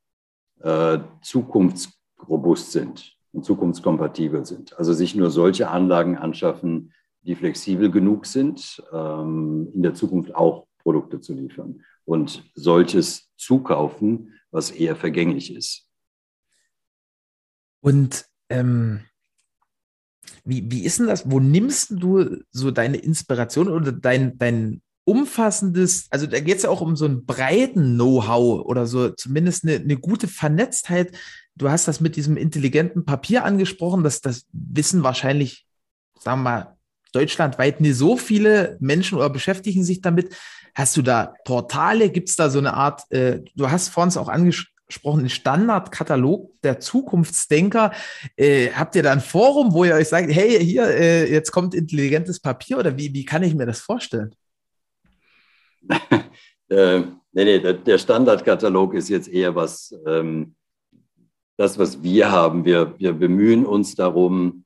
S2: äh, zukunftsrobust sind und zukunftskompatibel sind. Also sich nur solche Anlagen anschaffen, die flexibel genug sind, ähm, in der Zukunft auch Produkte zu liefern und solches zukaufen, was eher vergänglich ist.
S1: Und ähm, wie, wie ist denn das? Wo nimmst du so deine Inspiration oder dein, dein umfassendes, also da geht es ja auch um so einen breiten Know-how oder so zumindest eine, eine gute Vernetztheit. Du hast das mit diesem intelligenten Papier angesprochen, dass das wissen wahrscheinlich, sagen wir mal, deutschlandweit nicht so viele Menschen oder beschäftigen sich damit. Hast du da Portale? Gibt es da so eine Art, äh, du hast vor uns auch angesprochen, einen Standardkatalog der Zukunftsdenker. Äh, habt ihr da ein Forum, wo ihr euch sagt, hey, hier, äh, jetzt kommt intelligentes Papier oder wie, wie kann ich mir das vorstellen?
S2: äh, nee, nee, der Standardkatalog ist jetzt eher was, ähm, das, was wir haben. Wir, wir bemühen uns darum,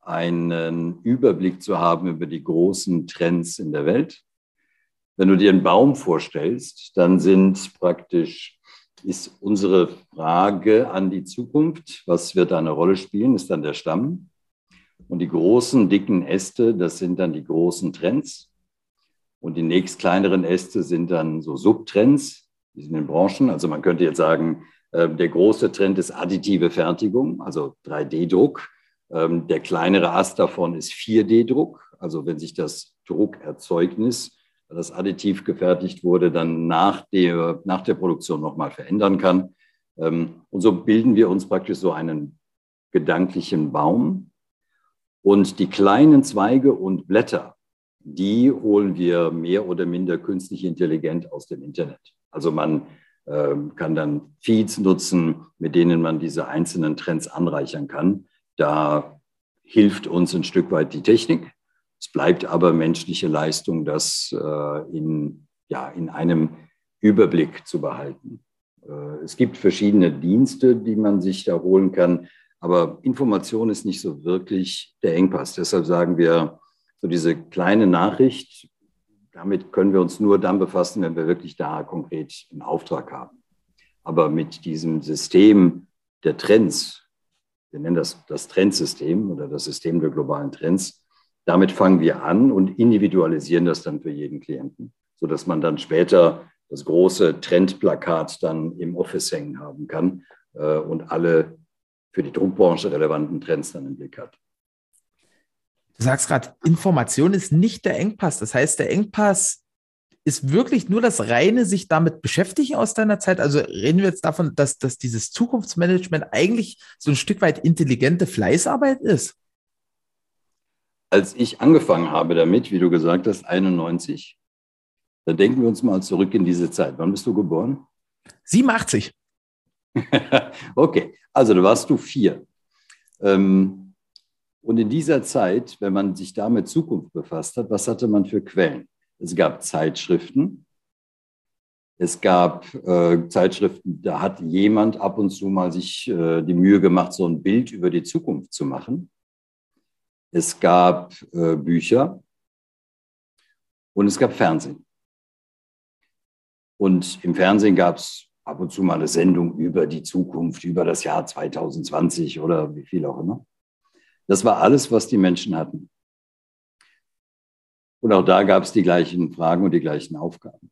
S2: einen Überblick zu haben über die großen Trends in der Welt. Wenn du dir einen Baum vorstellst, dann sind praktisch, ist unsere Frage an die Zukunft, was wird eine Rolle spielen, ist dann der Stamm. Und die großen, dicken Äste, das sind dann die großen Trends. Und die nächst kleineren Äste sind dann so Subtrends, die sind in Branchen. Also man könnte jetzt sagen, ähm, der große Trend ist additive Fertigung, also 3D-Druck. Ähm, der kleinere Ast davon ist 4D-Druck. Also wenn sich das Druckerzeugnis, das additiv gefertigt wurde, dann nach der, nach der Produktion nochmal verändern kann. Ähm, und so bilden wir uns praktisch so einen gedanklichen Baum. Und die kleinen Zweige und Blätter, die holen wir mehr oder minder künstlich intelligent aus dem Internet. Also man äh, kann dann Feeds nutzen, mit denen man diese einzelnen Trends anreichern kann. Da hilft uns ein Stück weit die Technik. Es bleibt aber menschliche Leistung, das äh, in, ja, in einem Überblick zu behalten. Äh, es gibt verschiedene Dienste, die man sich da holen kann, aber Information ist nicht so wirklich der Engpass. Deshalb sagen wir, so diese kleine Nachricht, damit können wir uns nur dann befassen, wenn wir wirklich da konkret einen Auftrag haben. Aber mit diesem System der Trends, wir nennen das das Trendsystem oder das System der globalen Trends, damit fangen wir an und individualisieren das dann für jeden Klienten, sodass man dann später das große Trendplakat dann im Office hängen haben kann äh, und alle für die Druckbranche relevanten Trends dann im Blick hat.
S1: Du sagst gerade, Information ist nicht der Engpass. Das heißt, der Engpass ist wirklich nur das reine sich damit beschäftigen aus deiner Zeit? Also reden wir jetzt davon, dass, dass dieses Zukunftsmanagement eigentlich so ein Stück weit intelligente Fleißarbeit ist?
S2: Als ich angefangen habe damit, wie du gesagt hast, 91, da denken wir uns mal zurück in diese Zeit. Wann bist du geboren?
S1: 87.
S2: okay, also da warst du vier. Ähm, und in dieser Zeit, wenn man sich da mit Zukunft befasst hat, was hatte man für Quellen? Es gab Zeitschriften. Es gab äh, Zeitschriften, da hat jemand ab und zu mal sich äh, die Mühe gemacht, so ein Bild über die Zukunft zu machen. Es gab äh, Bücher und es gab Fernsehen. Und im Fernsehen gab es ab und zu mal eine Sendung über die Zukunft, über das Jahr 2020 oder wie viel auch immer. Das war alles, was die Menschen hatten. Und auch da gab es die gleichen Fragen und die gleichen Aufgaben.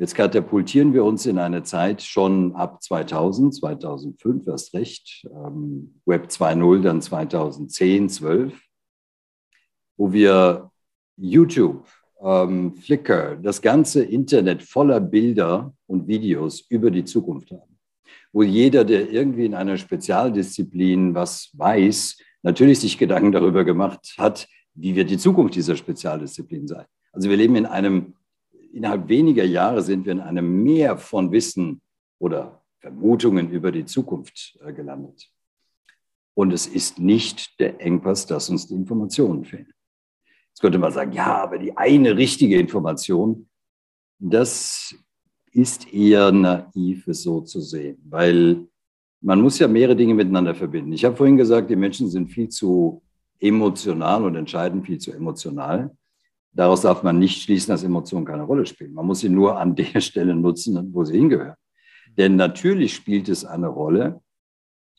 S2: Jetzt katapultieren wir uns in eine Zeit schon ab 2000, 2005 erst recht, ähm, Web 2.0 dann 2010, 12, wo wir YouTube, ähm, Flickr, das ganze Internet voller Bilder und Videos über die Zukunft haben. Wo jeder, der irgendwie in einer Spezialdisziplin was weiß, natürlich sich Gedanken darüber gemacht hat, wie wird die Zukunft dieser Spezialdisziplin sein. Also wir leben in einem, innerhalb weniger Jahre sind wir in einem Meer von Wissen oder Vermutungen über die Zukunft äh, gelandet. Und es ist nicht der Engpass, dass uns die Informationen fehlen. Jetzt könnte man sagen, ja, aber die eine richtige Information, das ist eher naiv, es so zu sehen, weil man muss ja mehrere Dinge miteinander verbinden. Ich habe vorhin gesagt, die Menschen sind viel zu emotional und entscheiden viel zu emotional. Daraus darf man nicht schließen, dass Emotionen keine Rolle spielen. Man muss sie nur an der Stelle nutzen, wo sie hingehören. Denn natürlich spielt es eine Rolle.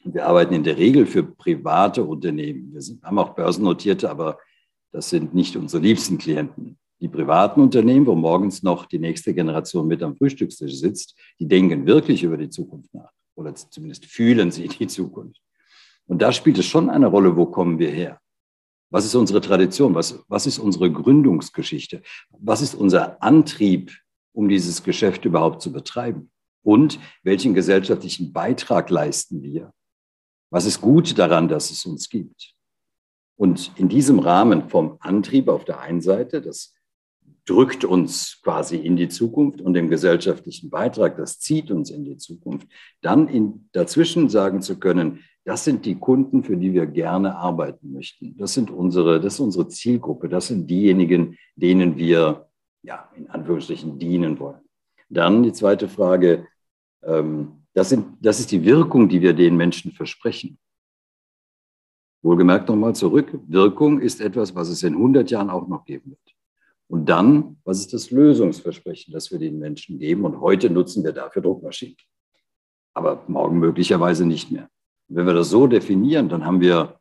S2: Wir arbeiten in der Regel für private Unternehmen. Wir sind, haben auch börsennotierte, aber das sind nicht unsere liebsten Klienten. Die privaten Unternehmen, wo morgens noch die nächste Generation mit am Frühstückstisch sitzt, die denken wirklich über die Zukunft nach. Oder zumindest fühlen sie die Zukunft. Und da spielt es schon eine Rolle, wo kommen wir her? Was ist unsere Tradition? Was, was ist unsere Gründungsgeschichte? Was ist unser Antrieb, um dieses Geschäft überhaupt zu betreiben? Und welchen gesellschaftlichen Beitrag leisten wir? Was ist gut daran, dass es uns gibt? Und in diesem Rahmen vom Antrieb auf der einen Seite, das drückt uns quasi in die Zukunft und dem gesellschaftlichen Beitrag, das zieht uns in die Zukunft, dann in, dazwischen sagen zu können, das sind die Kunden, für die wir gerne arbeiten möchten. Das sind unsere, das ist unsere Zielgruppe. Das sind diejenigen, denen wir, ja, in Anführungsstrichen dienen wollen. Dann die zweite Frage. Ähm, das, sind, das ist die Wirkung, die wir den Menschen versprechen. Wohlgemerkt nochmal zurück. Wirkung ist etwas, was es in 100 Jahren auch noch geben wird. Und dann, was ist das Lösungsversprechen, das wir den Menschen geben? Und heute nutzen wir dafür Druckmaschinen. Aber morgen möglicherweise nicht mehr. Wenn wir das so definieren, dann haben wir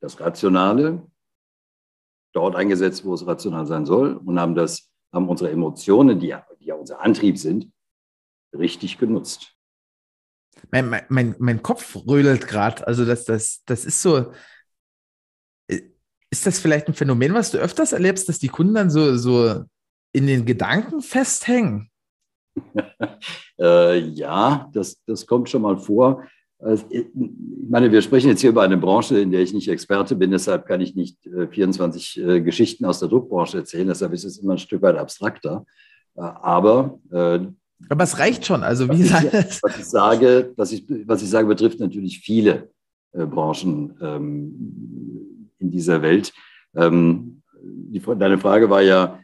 S2: das Rationale dort eingesetzt, wo es rational sein soll und haben, das, haben unsere Emotionen, die ja, die ja unser Antrieb sind, richtig genutzt.
S1: Mein, mein, mein Kopf rödelt gerade. Also das, das, das ist so. Äh, ist das vielleicht ein Phänomen, was du öfters erlebst, dass die Kunden dann so, so in den Gedanken festhängen?
S2: äh, ja, das, das kommt schon mal vor. Also, ich meine, wir sprechen jetzt hier über eine Branche, in der ich nicht Experte bin, deshalb kann ich nicht 24 äh, äh, Geschichten aus der Druckbranche erzählen, deshalb ist es immer ein Stück weit abstrakter. Äh, aber
S1: aber es reicht schon. Also wie
S2: was, ich, was ich sage, was ich, was ich sage, betrifft natürlich viele Branchen ähm, in dieser Welt. Ähm, die, deine Frage war ja,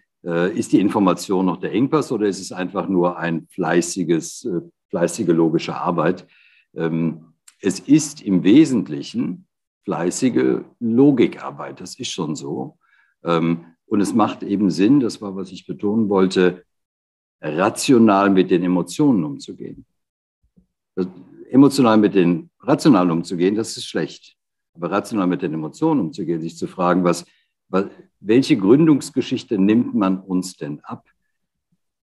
S2: ist die Information noch der Engpass oder ist es einfach nur ein fleißiges, fleißige logische Arbeit? Ähm, es ist im Wesentlichen fleißige Logikarbeit, das ist schon so. Ähm, und es macht eben Sinn, das war, was ich betonen wollte, rational mit den Emotionen umzugehen. Emotional mit den rational umzugehen, das ist schlecht. Aber rational mit den Emotionen umzugehen, sich zu fragen, was, was, welche Gründungsgeschichte nimmt man uns denn ab?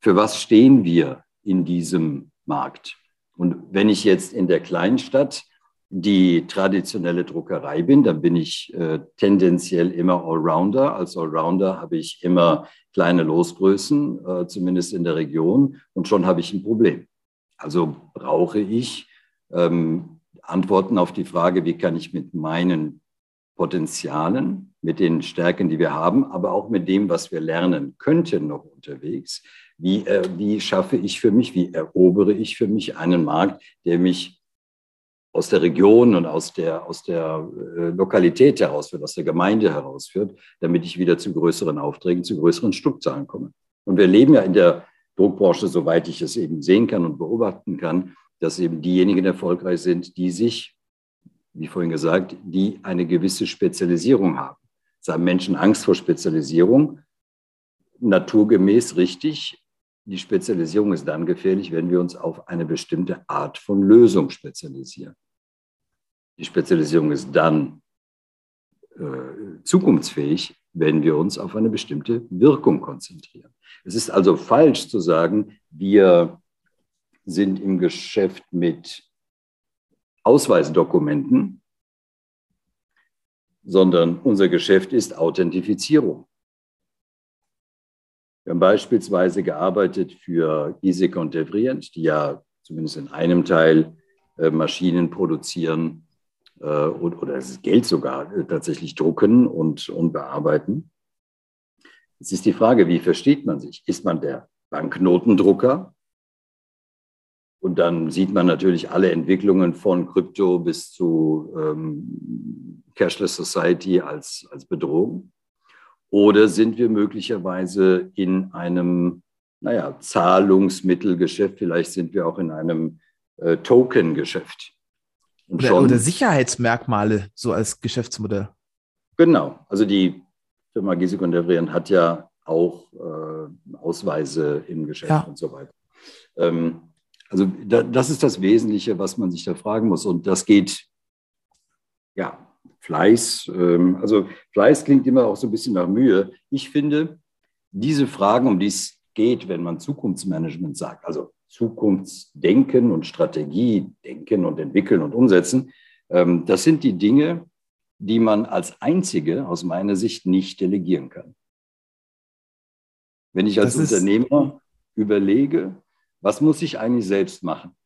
S2: Für was stehen wir in diesem Markt? Und wenn ich jetzt in der Kleinstadt die traditionelle Druckerei bin, dann bin ich äh, tendenziell immer Allrounder. Als Allrounder habe ich immer kleine Losgrößen, äh, zumindest in der Region, und schon habe ich ein Problem. Also brauche ich ähm, Antworten auf die Frage, wie kann ich mit meinen Potenzialen, mit den Stärken, die wir haben, aber auch mit dem, was wir lernen könnten noch unterwegs, wie, äh, wie schaffe ich für mich, wie erobere ich für mich einen Markt, der mich aus der Region und aus der, aus der äh, Lokalität herausführt, aus der Gemeinde herausführt, damit ich wieder zu größeren Aufträgen, zu größeren Stückzahlen komme. Und wir leben ja in der Druckbranche, soweit ich es eben sehen kann und beobachten kann, dass eben diejenigen erfolgreich sind, die sich, wie vorhin gesagt, die eine gewisse Spezialisierung haben. Es haben Menschen Angst vor Spezialisierung, naturgemäß richtig, die Spezialisierung ist dann gefährlich, wenn wir uns auf eine bestimmte Art von Lösung spezialisieren. Die Spezialisierung ist dann äh, zukunftsfähig, wenn wir uns auf eine bestimmte Wirkung konzentrieren. Es ist also falsch zu sagen, wir sind im Geschäft mit Ausweisdokumenten, sondern unser Geschäft ist Authentifizierung. Wir haben beispielsweise gearbeitet für Isek und Devrient, die ja zumindest in einem Teil äh, Maschinen produzieren äh, oder das Geld sogar äh, tatsächlich drucken und, und bearbeiten. Jetzt ist die Frage, wie versteht man sich? Ist man der Banknotendrucker? Und dann sieht man natürlich alle Entwicklungen von Krypto bis zu ähm, Cashless Society als, als Bedrohung. Oder sind wir möglicherweise in einem, naja, Zahlungsmittelgeschäft, vielleicht sind wir auch in einem äh, Token-Geschäft.
S1: Und oder, oder Sicherheitsmerkmale so als Geschäftsmodell.
S2: Genau. Also die Firma Giesig und Devrian hat ja auch äh, Ausweise im Geschäft ja. und so weiter. Ähm, also da, das ist das Wesentliche, was man sich da fragen muss. Und das geht, ja, Fleiß. Ähm, also Fleiß klingt immer auch so ein bisschen nach Mühe. Ich finde, diese Fragen, um die es geht, wenn man Zukunftsmanagement sagt, also Zukunftsdenken und Strategie denken und entwickeln und umsetzen, ähm, das sind die Dinge, die man als einzige aus meiner Sicht nicht delegieren kann. Wenn ich als Unternehmer überlege, was muss ich eigentlich selbst machen?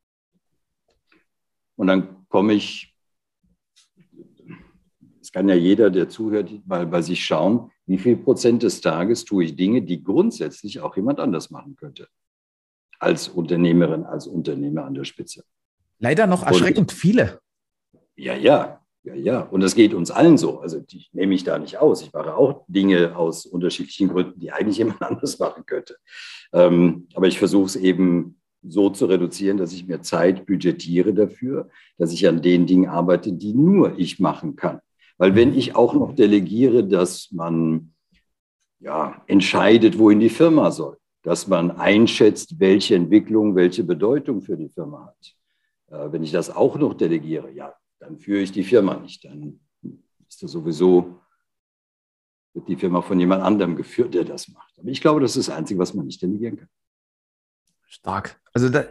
S2: Und dann komme ich, es kann ja jeder, der zuhört, mal bei sich schauen, wie viel Prozent des Tages tue ich Dinge, die grundsätzlich auch jemand anders machen könnte. Als Unternehmerin, als Unternehmer an der Spitze.
S1: Leider noch erschreckend Und, viele.
S2: Ja, ja, ja, ja. Und das geht uns allen so. Also ich nehme mich da nicht aus. Ich mache auch Dinge aus unterschiedlichen Gründen, die eigentlich jemand anders machen könnte. Ähm, aber ich versuche es eben so zu reduzieren, dass ich mir Zeit budgetiere dafür, dass ich an den Dingen arbeite, die nur ich machen kann. Weil wenn ich auch noch delegiere, dass man ja, entscheidet, wohin die Firma soll, dass man einschätzt, welche Entwicklung, welche Bedeutung für die Firma hat. Äh, wenn ich das auch noch delegiere, ja, dann führe ich die Firma nicht. Dann ist das sowieso, wird die Firma von jemand anderem geführt, der das macht. Aber ich glaube, das ist das Einzige, was man nicht delegieren kann.
S1: Stark. Also da,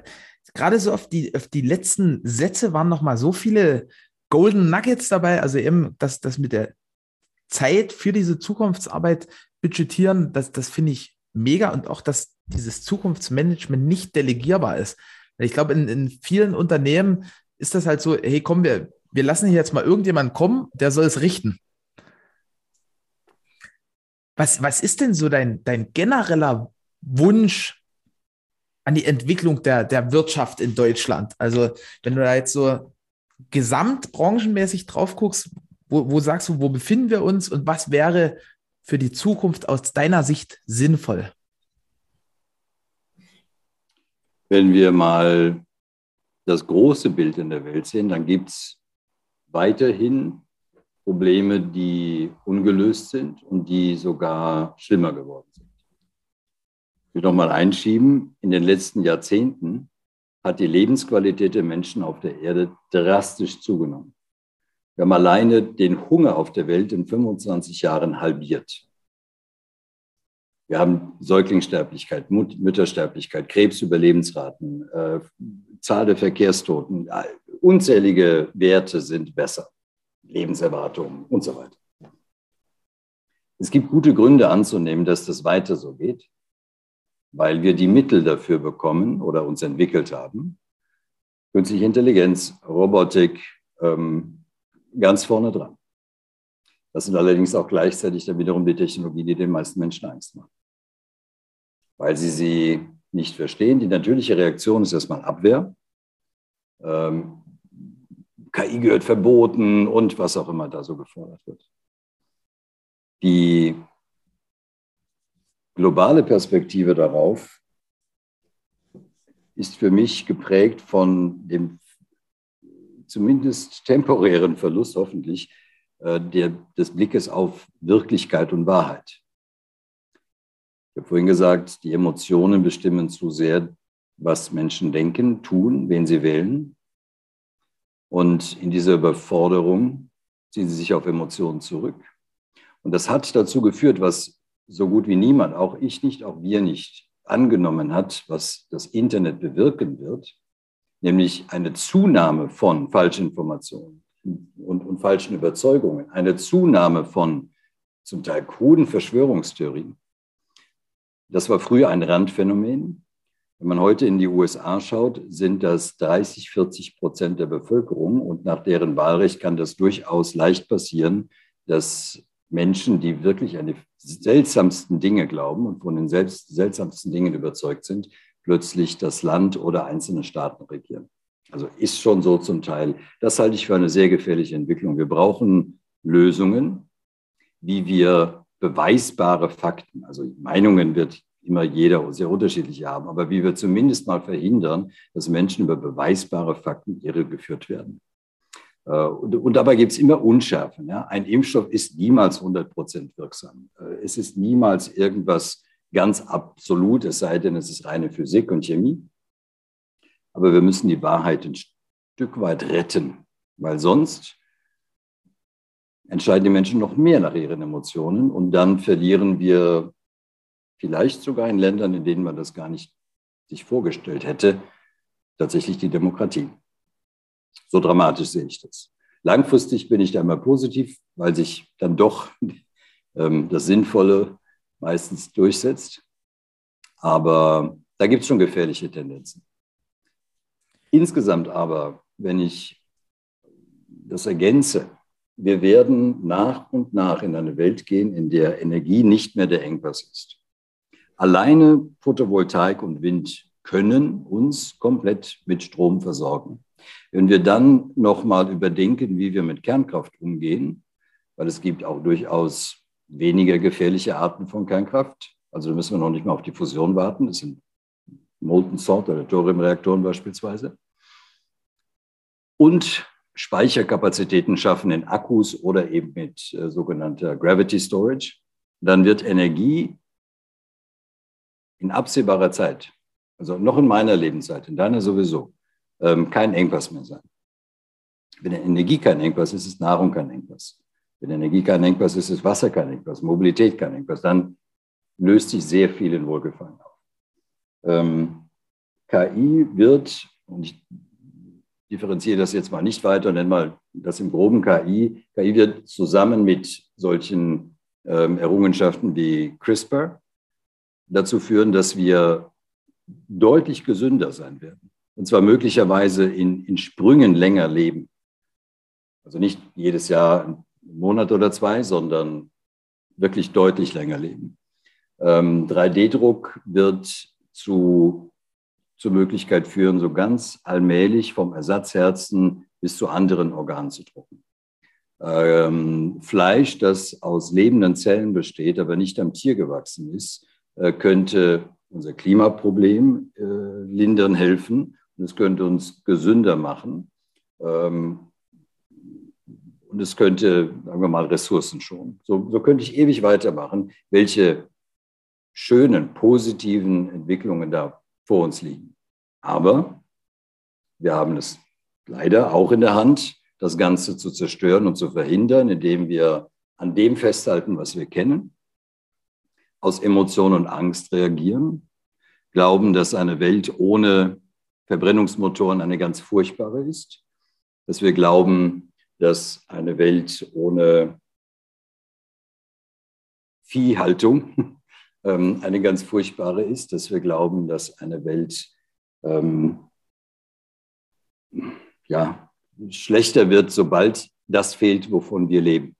S1: gerade so auf die, auf die letzten Sätze waren noch mal so viele Golden Nuggets dabei. Also eben das, das mit der Zeit für diese Zukunftsarbeit budgetieren, das, das finde ich mega und auch, dass dieses Zukunftsmanagement nicht delegierbar ist. Ich glaube, in, in vielen Unternehmen ist das halt so, hey, komm, wir, wir lassen hier jetzt mal irgendjemanden kommen, der soll es richten. Was, was ist denn so dein, dein genereller Wunsch an die Entwicklung der, der Wirtschaft in Deutschland? Also, wenn du da jetzt so gesamtbranchenmäßig drauf guckst, wo, wo sagst du, wo befinden wir uns und was wäre für die Zukunft aus deiner Sicht sinnvoll?
S2: Wenn wir mal das große Bild in der Welt sehen, dann gibt es weiterhin Probleme, die ungelöst sind und die sogar schlimmer geworden sind. Ich will noch mal einschieben, in den letzten Jahrzehnten hat die Lebensqualität der Menschen auf der Erde drastisch zugenommen. Wir haben alleine den Hunger auf der Welt in 25 Jahren halbiert. Wir haben Säuglingssterblichkeit, Müttersterblichkeit, Krebsüberlebensraten, äh, Zahl der Verkehrstoten, unzählige Werte sind besser, Lebenserwartung und so weiter. Es gibt gute Gründe anzunehmen, dass das weiter so geht, weil wir die Mittel dafür bekommen oder uns entwickelt haben. Künstliche Intelligenz, Robotik, ähm, ganz vorne dran. Das sind allerdings auch gleichzeitig dann wiederum die Technologien, die den meisten Menschen Angst machen weil sie sie nicht verstehen. Die natürliche Reaktion ist erstmal Abwehr. Ähm, KI gehört verboten und was auch immer da so gefordert wird. Die globale Perspektive darauf ist für mich geprägt von dem zumindest temporären Verlust, hoffentlich, äh, der, des Blickes auf Wirklichkeit und Wahrheit. Ich habe vorhin gesagt, die Emotionen bestimmen zu sehr, was Menschen denken, tun, wen sie wählen. Und in dieser Überforderung ziehen sie sich auf Emotionen zurück. Und das hat dazu geführt, was so gut wie niemand, auch ich nicht, auch wir nicht, angenommen hat, was das Internet bewirken wird, nämlich eine Zunahme von Falschinformationen und, und falschen Überzeugungen, eine Zunahme von zum Teil kruden Verschwörungstheorien. Das war früher ein Randphänomen. Wenn man heute in die USA schaut, sind das 30, 40 Prozent der Bevölkerung und nach deren Wahlrecht kann das durchaus leicht passieren, dass Menschen, die wirklich an die seltsamsten Dinge glauben und von den selbst seltsamsten Dingen überzeugt sind, plötzlich das Land oder einzelne Staaten regieren. Also ist schon so zum Teil. Das halte ich für eine sehr gefährliche Entwicklung. Wir brauchen Lösungen, wie wir beweisbare Fakten, also Meinungen wird immer jeder sehr unterschiedlich haben, aber wie wir zumindest mal verhindern, dass Menschen über beweisbare Fakten irregeführt werden. Äh, und, und dabei gibt es immer Unschärfen. Ja? Ein Impfstoff ist niemals 100 Prozent wirksam. Äh, es ist niemals irgendwas ganz absolut, es sei denn, es ist reine Physik und Chemie. Aber wir müssen die Wahrheit ein Stück weit retten, weil sonst entscheiden die Menschen noch mehr nach ihren Emotionen und dann verlieren wir vielleicht sogar in Ländern, in denen man das gar nicht sich vorgestellt hätte, tatsächlich die Demokratie. So dramatisch sehe ich das. Langfristig bin ich da immer positiv, weil sich dann doch ähm, das Sinnvolle meistens durchsetzt. Aber da gibt es schon gefährliche Tendenzen. Insgesamt aber, wenn ich das ergänze, wir werden nach und nach in eine Welt gehen, in der Energie nicht mehr der Engpass ist. Alleine Photovoltaik und Wind können uns komplett mit Strom versorgen. Wenn wir dann nochmal überdenken, wie wir mit Kernkraft umgehen, weil es gibt auch durchaus weniger gefährliche Arten von Kernkraft. Also da müssen wir noch nicht mal auf die Fusion warten. Das sind Molten Salt oder Thoriumreaktoren beispielsweise. Und Speicherkapazitäten schaffen in Akkus oder eben mit äh, sogenannter Gravity Storage. Dann wird Energie in absehbarer Zeit, also noch in meiner Lebenszeit, in deiner sowieso, ähm, kein Engpass mehr sein. Wenn Energie kein Engpass ist, ist Nahrung kein Engpass. Wenn Energie kein Engpass ist, ist Wasser kein Engpass, Mobilität kein Engpass. Dann löst sich sehr viel in Wohlgefallen auf. Ähm, KI wird, und ich differenziere das jetzt mal nicht weiter, nenne mal das im groben KI. KI wird zusammen mit solchen ähm, Errungenschaften wie CRISPR dazu führen, dass wir deutlich gesünder sein werden. Und zwar möglicherweise in, in Sprüngen länger leben. Also nicht jedes Jahr einen Monat oder zwei, sondern wirklich deutlich länger leben. Ähm, 3D-Druck wird zu, zur Möglichkeit führen, so ganz allmählich vom Ersatzherzen bis zu anderen Organen zu drucken. Ähm, Fleisch, das aus lebenden Zellen besteht, aber nicht am Tier gewachsen ist, könnte unser Klimaproblem äh, lindern helfen und es könnte uns gesünder machen. Ähm, und es könnte, sagen wir mal, Ressourcen schonen. So, so könnte ich ewig weitermachen, welche schönen, positiven Entwicklungen da vor uns liegen. Aber wir haben es leider auch in der Hand, das Ganze zu zerstören und zu verhindern, indem wir an dem festhalten, was wir kennen, aus Emotion und Angst reagieren, glauben, dass eine Welt ohne Verbrennungsmotoren eine ganz furchtbare ist, dass wir glauben, dass eine Welt ohne Viehhaltung ähm, eine ganz furchtbare ist, dass wir glauben, dass eine Welt ähm, ja, schlechter wird, sobald das fehlt, wovon wir leben.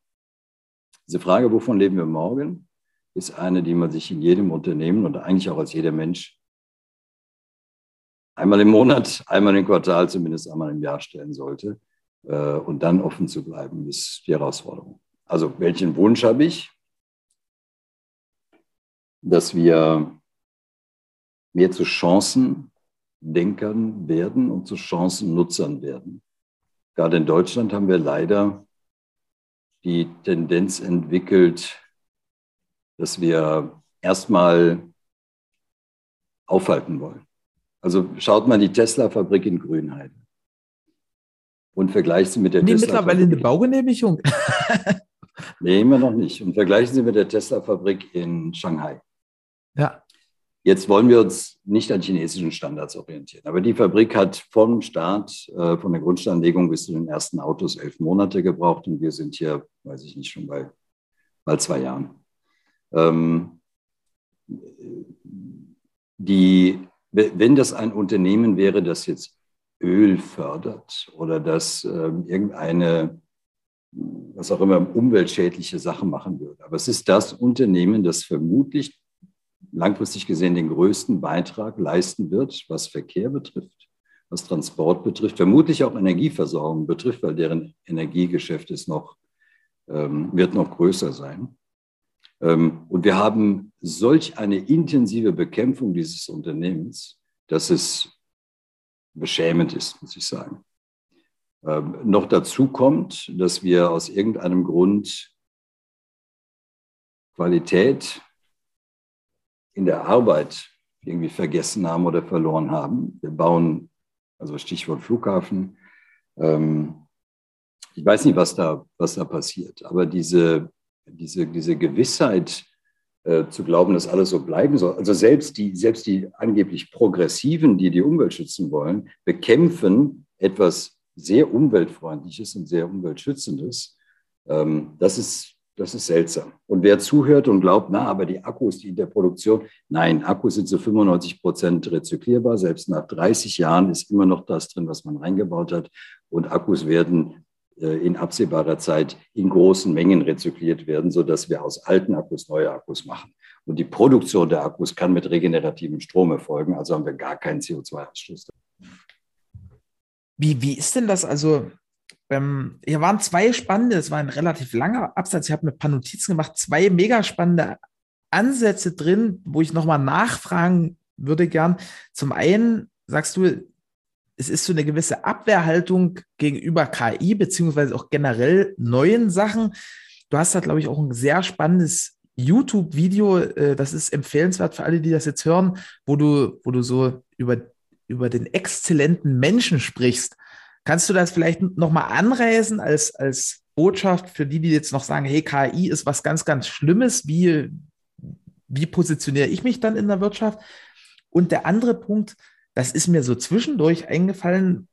S2: Diese Frage, wovon leben wir morgen, ist eine, die man sich in jedem Unternehmen und eigentlich auch als jeder Mensch einmal im Monat, einmal im Quartal, zumindest einmal im Jahr stellen sollte äh, und dann offen zu bleiben, ist die Herausforderung. Also welchen Wunsch habe ich? Dass wir mehr zu Chancendenkern werden und zu Chancennutzern werden. Gerade in Deutschland haben wir leider die Tendenz entwickelt, dass wir erstmal aufhalten wollen. Also schaut mal die Tesla-Fabrik in Grünheide und vergleicht sie mit der
S1: nee, Tesla. mittlerweile eine Baugenehmigung.
S2: nee, immer noch nicht. Und vergleichen Sie mit der Tesla-Fabrik in Shanghai.
S1: Ja.
S2: Jetzt wollen wir uns nicht an chinesischen Standards orientieren. Aber die Fabrik hat vom Start, äh, von der Grundsteinlegung bis zu den ersten Autos elf Monate gebraucht. Und wir sind hier, weiß ich nicht, schon bei bald zwei Jahren. Ähm, die, wenn das ein Unternehmen wäre, das jetzt Öl fördert oder das äh, irgendeine, was auch immer, umweltschädliche Sachen machen würde. Aber es ist das Unternehmen, das vermutlich langfristig gesehen den größten Beitrag leisten wird, was Verkehr betrifft, was Transport betrifft, vermutlich auch Energieversorgung betrifft, weil deren Energiegeschäft ist noch, ähm, wird noch größer sein. Ähm, und wir haben solch eine intensive Bekämpfung dieses Unternehmens, dass es beschämend ist, muss ich sagen. Ähm, noch dazu kommt, dass wir aus irgendeinem Grund Qualität in der Arbeit irgendwie vergessen haben oder verloren haben. Wir bauen, also Stichwort Flughafen, ähm, ich weiß nicht, was da, was da passiert, aber diese, diese, diese Gewissheit äh, zu glauben, dass alles so bleiben soll, also selbst die, selbst die angeblich Progressiven, die die Umwelt schützen wollen, bekämpfen etwas sehr umweltfreundliches und sehr umweltschützendes. Ähm, das ist das ist seltsam. Und wer zuhört und glaubt, na, aber die Akkus, die in der Produktion, nein, Akkus sind zu 95 Prozent rezyklierbar. Selbst nach 30 Jahren ist immer noch das drin, was man reingebaut hat. Und Akkus werden in absehbarer Zeit in großen Mengen rezykliert werden, sodass wir aus alten Akkus neue Akkus machen. Und die Produktion der Akkus kann mit regenerativem Strom erfolgen, also haben wir gar keinen CO2-Ausstoß.
S1: Wie, wie ist denn das? Also ähm, hier waren zwei spannende, es war ein relativ langer Absatz, ich habe mir ein paar Notizen gemacht, zwei mega spannende Ansätze drin, wo ich nochmal nachfragen würde gern. Zum einen sagst du, es ist so eine gewisse Abwehrhaltung gegenüber KI, beziehungsweise auch generell neuen Sachen. Du hast da, glaube ich, auch ein sehr spannendes YouTube-Video, äh, das ist empfehlenswert für alle, die das jetzt hören, wo du, wo du so über, über den exzellenten Menschen sprichst. Kannst du das vielleicht nochmal anreißen als, als Botschaft für die, die jetzt noch sagen, hey, KI ist was ganz, ganz Schlimmes. Wie, wie positioniere ich mich dann in der Wirtschaft? Und der andere Punkt, das ist mir so zwischendurch eingefallen,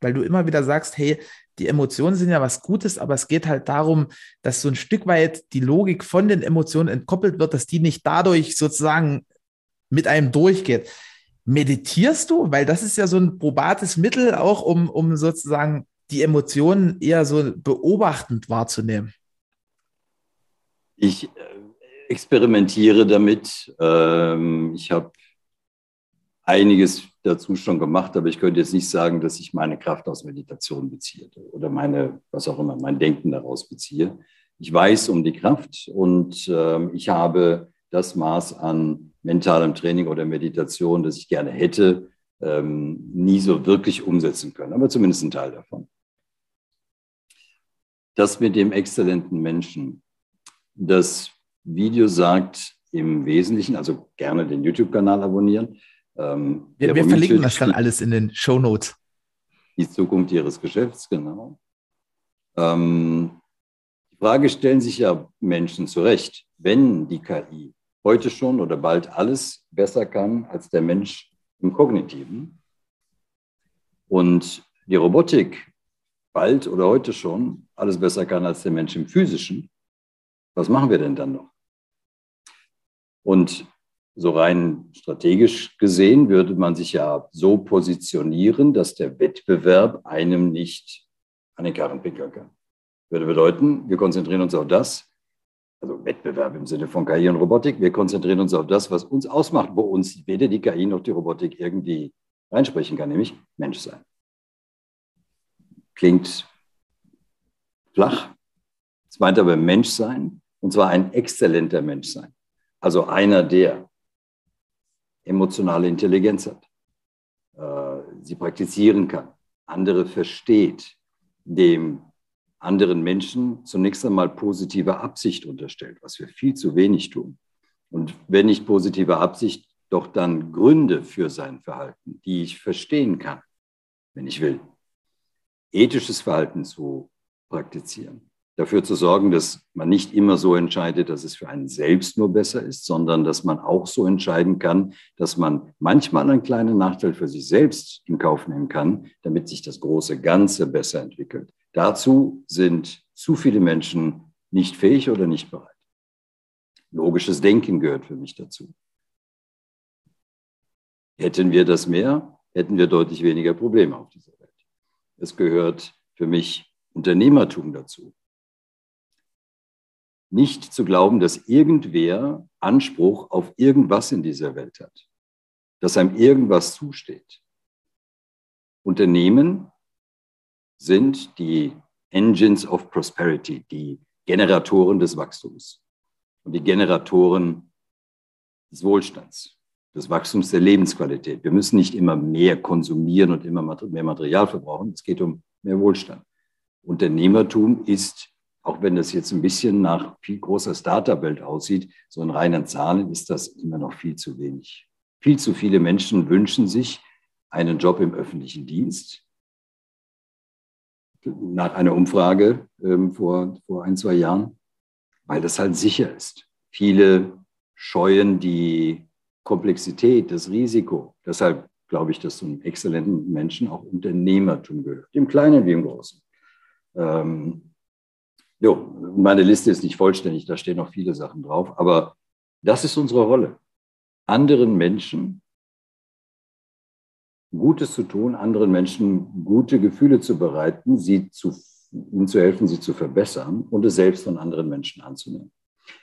S1: weil du immer wieder sagst, hey, die Emotionen sind ja was Gutes, aber es geht halt darum, dass so ein Stück weit die Logik von den Emotionen entkoppelt wird, dass die nicht dadurch sozusagen mit einem durchgeht. Meditierst du? Weil das ist ja so ein probates Mittel auch, um, um sozusagen die Emotionen eher so beobachtend wahrzunehmen.
S2: Ich äh, experimentiere damit. Ähm, ich habe einiges dazu schon gemacht, aber ich könnte jetzt nicht sagen, dass ich meine Kraft aus Meditation beziehe oder meine, was auch immer, mein Denken daraus beziehe. Ich weiß um die Kraft und ähm, ich habe das Maß an mentalem Training oder Meditation, das ich gerne hätte, ähm, nie so wirklich umsetzen können, aber zumindest ein Teil davon. Das mit dem exzellenten Menschen. Das Video sagt im Wesentlichen, also gerne den YouTube-Kanal abonnieren.
S1: Ähm, wir, wir verlinken das dann alles in den Show Notes.
S2: Die Zukunft Ihres Geschäfts, genau. Ähm, die Frage stellen sich ja Menschen zurecht, wenn die KI heute schon oder bald alles besser kann als der Mensch im Kognitiven. Und die Robotik bald oder heute schon alles besser kann als der Mensch im Physischen. Was machen wir denn dann noch? Und so rein strategisch gesehen würde man sich ja so positionieren, dass der Wettbewerb einem nicht an den Karren pinkeln kann. Würde bedeuten, wir konzentrieren uns auf das, also Wettbewerb im Sinne von KI und Robotik. Wir konzentrieren uns auf das, was uns ausmacht, wo uns weder die KI noch die Robotik irgendwie reinsprechen kann, nämlich Menschsein. Klingt flach, es meint aber Menschsein, und zwar ein exzellenter Menschsein. Also einer, der emotionale Intelligenz hat, äh, sie praktizieren kann, andere versteht, dem anderen Menschen zunächst einmal positive Absicht unterstellt, was wir viel zu wenig tun. Und wenn nicht positive Absicht, doch dann Gründe für sein Verhalten, die ich verstehen kann, wenn ich will. Ethisches Verhalten zu praktizieren. Dafür zu sorgen, dass man nicht immer so entscheidet, dass es für einen selbst nur besser ist, sondern dass man auch so entscheiden kann, dass man manchmal einen kleinen Nachteil für sich selbst in Kauf nehmen kann, damit sich das große Ganze besser entwickelt. Dazu sind zu viele Menschen nicht fähig oder nicht bereit. Logisches Denken gehört für mich dazu. Hätten wir das mehr, hätten wir deutlich weniger Probleme auf dieser Welt. Es gehört für mich Unternehmertum dazu. Nicht zu glauben, dass irgendwer Anspruch auf irgendwas in dieser Welt hat, dass einem irgendwas zusteht. Unternehmen sind die Engines of Prosperity, die Generatoren des Wachstums und die Generatoren des Wohlstands, des Wachstums der Lebensqualität. Wir müssen nicht immer mehr konsumieren und immer mehr Material verbrauchen. Es geht um mehr Wohlstand. Unternehmertum ist, auch wenn das jetzt ein bisschen nach viel großer Startup-Welt aussieht, so in reinen Zahlen ist das immer noch viel zu wenig. Viel zu viele Menschen wünschen sich einen Job im öffentlichen Dienst. Nach einer Umfrage ähm, vor, vor ein, zwei Jahren, weil das halt sicher ist. Viele scheuen die Komplexität, das Risiko. Deshalb glaube ich, dass zu einem exzellenten Menschen auch Unternehmertum gehört, im Kleinen wie im Großen. Ähm, jo, meine Liste ist nicht vollständig, da stehen noch viele Sachen drauf, aber das ist unsere Rolle. Anderen Menschen Gutes zu tun, anderen Menschen gute Gefühle zu bereiten, sie zu, ihnen zu helfen, sie zu verbessern und es selbst von anderen Menschen anzunehmen.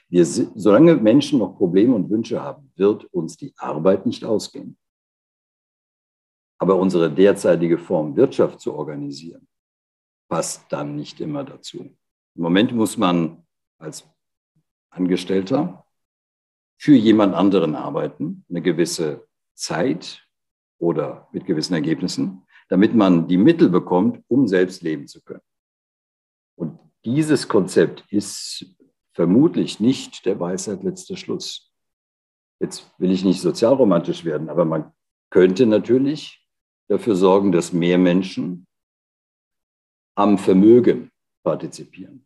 S2: Wir, solange Menschen noch Probleme und Wünsche haben, wird uns die Arbeit nicht ausgehen. Aber unsere derzeitige Form, Wirtschaft zu organisieren, passt dann nicht immer dazu. Im Moment muss man als Angestellter für jemand anderen arbeiten, eine gewisse Zeit oder mit gewissen Ergebnissen, damit man die Mittel bekommt, um selbst leben zu können. Und dieses Konzept ist vermutlich nicht der Weisheit letzter Schluss. Jetzt will ich nicht sozialromantisch werden, aber man könnte natürlich dafür sorgen, dass mehr Menschen am Vermögen partizipieren.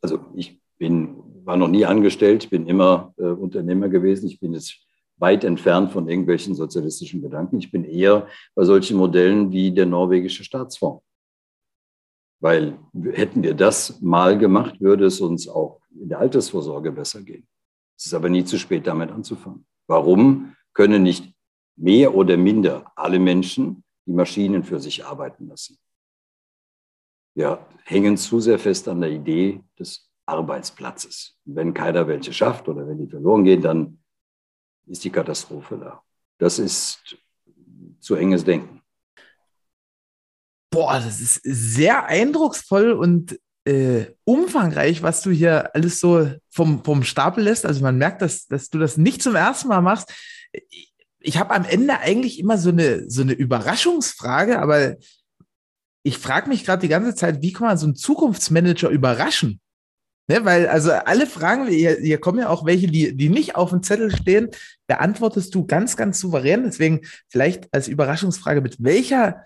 S2: Also ich bin, war noch nie angestellt, bin immer äh, Unternehmer gewesen. Ich bin jetzt weit entfernt von irgendwelchen sozialistischen Gedanken. Ich bin eher bei solchen Modellen wie der norwegische Staatsfonds. Weil hätten wir das mal gemacht, würde es uns auch in der Altersvorsorge besser gehen. Es ist aber nie zu spät, damit anzufangen. Warum können nicht mehr oder minder alle Menschen die Maschinen für sich arbeiten lassen? Wir hängen zu sehr fest an der Idee des Arbeitsplatzes. wenn keiner welche schafft oder wenn die verloren gehen, dann ist die Katastrophe da. Das ist zu enges Denken.
S1: Boah, das ist sehr eindrucksvoll und äh, umfangreich, was du hier alles so vom, vom Stapel lässt. Also man merkt, dass, dass du das nicht zum ersten Mal machst. Ich habe am Ende eigentlich immer so eine, so eine Überraschungsfrage, aber ich frage mich gerade die ganze Zeit, wie kann man so einen Zukunftsmanager überraschen? Ne, weil also alle Fragen, hier, hier kommen ja auch welche, die, die nicht auf dem Zettel stehen, beantwortest du ganz, ganz souverän. Deswegen vielleicht als Überraschungsfrage, mit welcher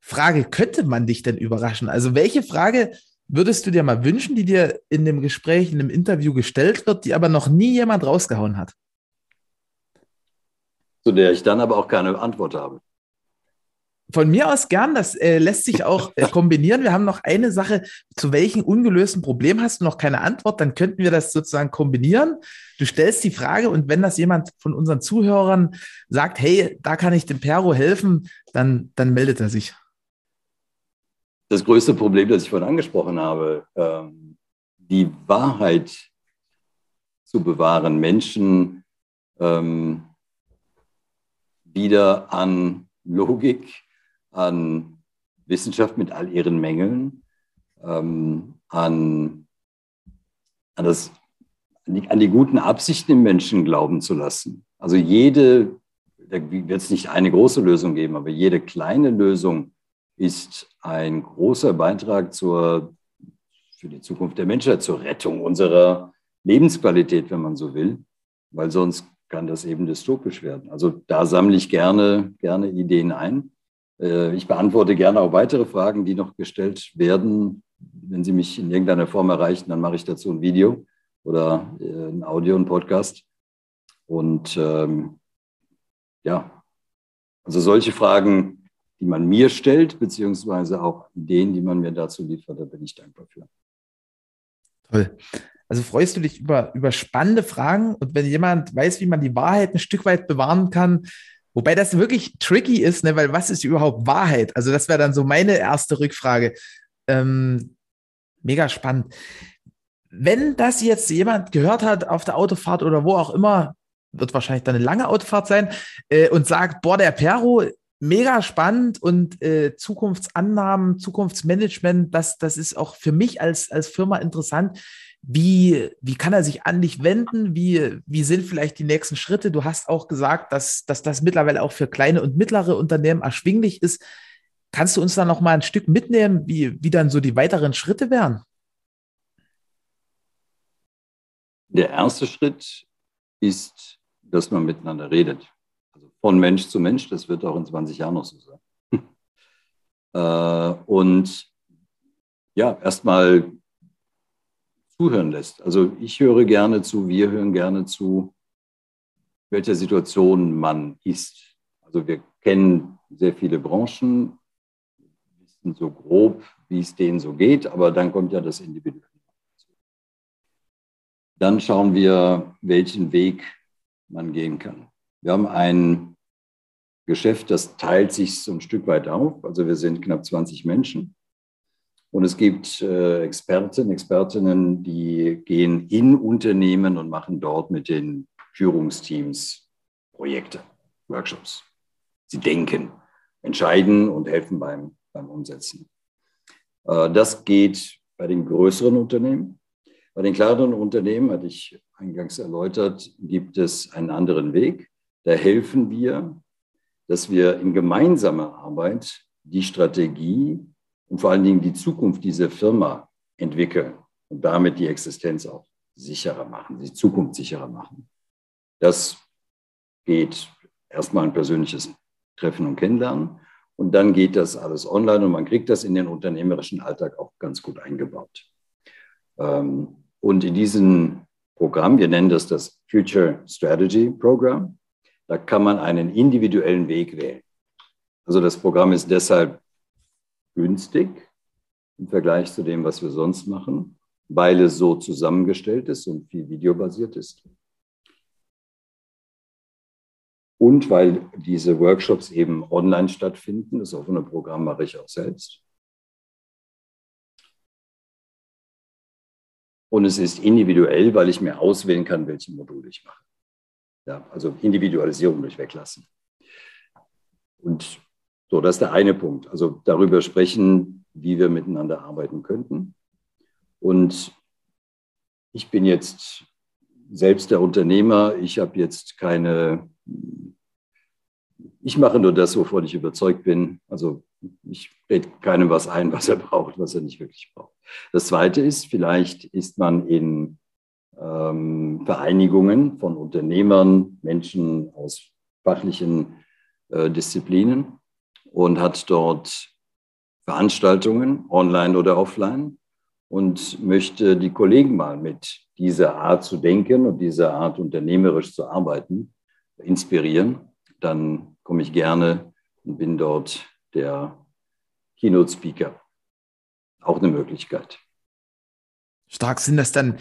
S1: Frage könnte man dich denn überraschen? Also welche Frage würdest du dir mal wünschen, die dir in dem Gespräch, in dem Interview gestellt wird, die aber noch nie jemand rausgehauen hat?
S2: Zu der ich dann aber auch keine Antwort habe.
S1: Von mir aus gern, das äh, lässt sich auch äh, kombinieren. Wir haben noch eine Sache, zu welchem ungelösten Problem hast du noch keine Antwort, dann könnten wir das sozusagen kombinieren. Du stellst die Frage und wenn das jemand von unseren Zuhörern sagt, hey, da kann ich dem Perro helfen, dann, dann meldet er sich
S2: das größte Problem, das ich vorhin angesprochen habe, ähm, die Wahrheit zu bewahren, Menschen ähm, wieder an Logik, an Wissenschaft mit all ihren Mängeln, ähm, an, an, das, an, die, an die guten Absichten im Menschen glauben zu lassen. Also jede, da wird es nicht eine große Lösung geben, aber jede kleine Lösung ist ein großer Beitrag zur, für die Zukunft der Menschheit, zur Rettung unserer Lebensqualität, wenn man so will, weil sonst kann das eben dystopisch werden. Also da sammle ich gerne, gerne Ideen ein. Äh, ich beantworte gerne auch weitere Fragen, die noch gestellt werden. Wenn Sie mich in irgendeiner Form erreichen, dann mache ich dazu ein Video oder äh, ein Audio, ein Podcast. Und ähm, ja, also solche Fragen die man mir stellt, beziehungsweise auch Ideen, die man mir dazu liefert. Da bin ich dankbar für.
S1: Toll. Also freust du dich über, über spannende Fragen und wenn jemand weiß, wie man die Wahrheit ein Stück weit bewahren kann, wobei das wirklich tricky ist, ne, weil was ist überhaupt Wahrheit? Also das wäre dann so meine erste Rückfrage. Ähm, mega spannend. Wenn das jetzt jemand gehört hat auf der Autofahrt oder wo auch immer, wird wahrscheinlich dann eine lange Autofahrt sein, äh, und sagt, boah, der Perro, mega spannend und äh, Zukunftsannahmen, Zukunftsmanagement, das, das ist auch für mich als, als Firma interessant. Wie, wie kann er sich an dich wenden? Wie, wie sind vielleicht die nächsten Schritte? Du hast auch gesagt, dass, dass das mittlerweile auch für kleine und mittlere Unternehmen erschwinglich ist. Kannst du uns da noch mal ein Stück mitnehmen, wie, wie dann so die weiteren Schritte wären?
S2: Der erste Schritt ist, dass man miteinander redet. Also von Mensch zu Mensch, das wird auch in 20 Jahren noch so sein. Äh, und ja, erstmal zuhören lässt. Also ich höre gerne zu, wir hören gerne zu, welcher Situation man ist. Also wir kennen sehr viele Branchen, wissen so grob, wie es denen so geht, aber dann kommt ja das Individuelle. Dann schauen wir, welchen Weg man gehen kann. Wir haben ein Geschäft, das teilt sich so ein Stück weit auf. Also wir sind knapp 20 Menschen. Und es gibt äh, Experten, Expertinnen, die gehen in Unternehmen und machen dort mit den Führungsteams Projekte, Workshops. Sie denken, entscheiden und helfen beim, beim Umsetzen. Äh, das geht bei den größeren Unternehmen. Bei den kleineren Unternehmen, hatte ich eingangs erläutert, gibt es einen anderen Weg. Da helfen wir, dass wir in gemeinsamer Arbeit die Strategie und vor allen Dingen die Zukunft dieser Firma entwickeln und damit die Existenz auch sicherer machen, die Zukunft sicherer machen. Das geht erstmal ein persönliches Treffen und Kennenlernen und dann geht das alles online und man kriegt das in den unternehmerischen Alltag auch ganz gut eingebaut. Ähm, und in diesem Programm, wir nennen das das Future Strategy Program, da kann man einen individuellen Weg wählen. Also das Programm ist deshalb günstig im Vergleich zu dem, was wir sonst machen, weil es so zusammengestellt ist und viel videobasiert ist. Und weil diese Workshops eben online stattfinden, das offene Programm mache ich auch selbst. Und es ist individuell, weil ich mir auswählen kann, welche Module ich mache. Ja, also Individualisierung durch Weglassen. Und so, das ist der eine Punkt. Also darüber sprechen, wie wir miteinander arbeiten könnten. Und ich bin jetzt selbst der Unternehmer. Ich habe jetzt keine, ich mache nur das, wovon ich überzeugt bin. Also ich rede keinem was ein, was er braucht, was er nicht wirklich braucht. Das Zweite ist, vielleicht ist man in ähm, Vereinigungen von Unternehmern, Menschen aus fachlichen äh, Disziplinen und hat dort Veranstaltungen, online oder offline, und möchte die Kollegen mal mit dieser Art zu denken und dieser Art unternehmerisch zu arbeiten inspirieren, dann komme ich gerne und bin dort der Keynote Speaker. Auch eine Möglichkeit.
S1: Stark sind das dann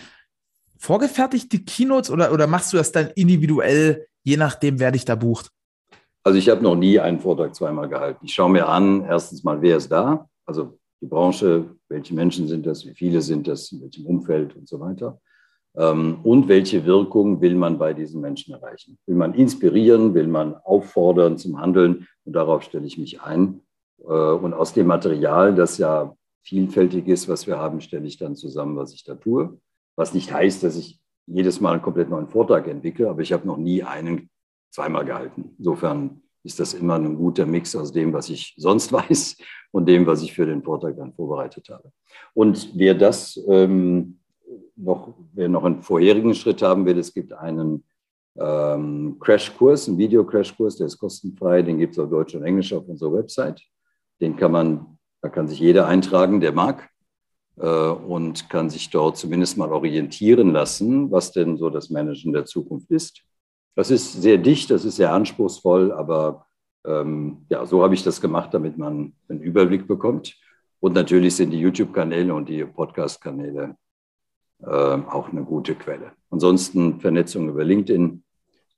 S1: vorgefertigte Keynotes oder, oder machst du das dann individuell, je nachdem, wer dich da bucht?
S2: Also ich habe noch nie einen Vortrag zweimal gehalten. Ich schaue mir an, erstens mal, wer ist da, also die Branche, welche Menschen sind das, wie viele sind das, in welchem Umfeld und so weiter. Ähm, und welche Wirkung will man bei diesen Menschen erreichen? Will man inspirieren, will man auffordern zum Handeln? Und darauf stelle ich mich ein. Äh, und aus dem Material, das ja vielfältig ist, was wir haben, stelle ich dann zusammen, was ich da tue. Was nicht heißt, dass ich jedes Mal einen komplett neuen Vortrag entwickle, aber ich habe noch nie einen zweimal gehalten. Insofern ist das immer ein guter Mix aus dem, was ich sonst weiß und dem, was ich für den Vortrag dann vorbereitet habe. Und wer das ähm, noch, wer noch einen vorherigen Schritt haben will, es gibt einen ähm, Crashkurs, einen Video-Crashkurs, der ist kostenfrei, den gibt es auf Deutsch und Englisch auf unserer Website. Den kann man, da kann sich jeder eintragen, der mag äh, und kann sich dort zumindest mal orientieren lassen, was denn so das Managen der Zukunft ist. Das ist sehr dicht, das ist sehr anspruchsvoll, aber ähm, ja, so habe ich das gemacht, damit man einen Überblick bekommt. Und natürlich sind die YouTube-Kanäle und die Podcast-Kanäle äh, auch eine gute Quelle. Ansonsten Vernetzung über LinkedIn,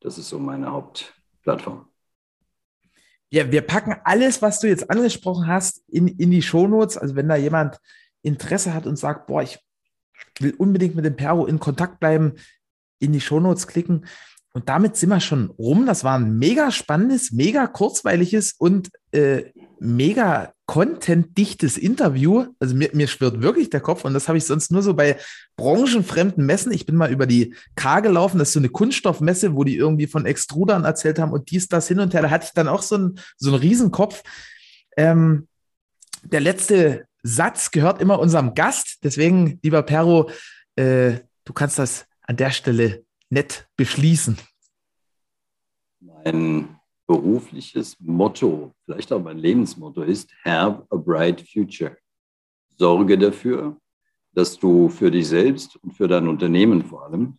S2: das ist so meine Hauptplattform.
S1: Ja, wir packen alles, was du jetzt angesprochen hast, in, in die Shownotes. Also wenn da jemand Interesse hat und sagt, boah, ich will unbedingt mit dem Perro in Kontakt bleiben, in die Shownotes klicken. Und damit sind wir schon rum. Das war ein mega spannendes, mega kurzweiliges und äh, mega contentdichtes Interview. Also mir, mir schwirrt wirklich der Kopf und das habe ich sonst nur so bei branchenfremden Messen. Ich bin mal über die K gelaufen, das ist so eine Kunststoffmesse, wo die irgendwie von Extrudern erzählt haben und dies, das hin und her. Da hatte ich dann auch so einen, so einen Riesenkopf. Ähm, der letzte Satz gehört immer unserem Gast. Deswegen, lieber Perro, äh, du kannst das an der Stelle nett beschließen.
S2: Mein berufliches Motto, vielleicht auch mein Lebensmotto ist Have a bright future. Sorge dafür, dass du für dich selbst und für dein Unternehmen vor allem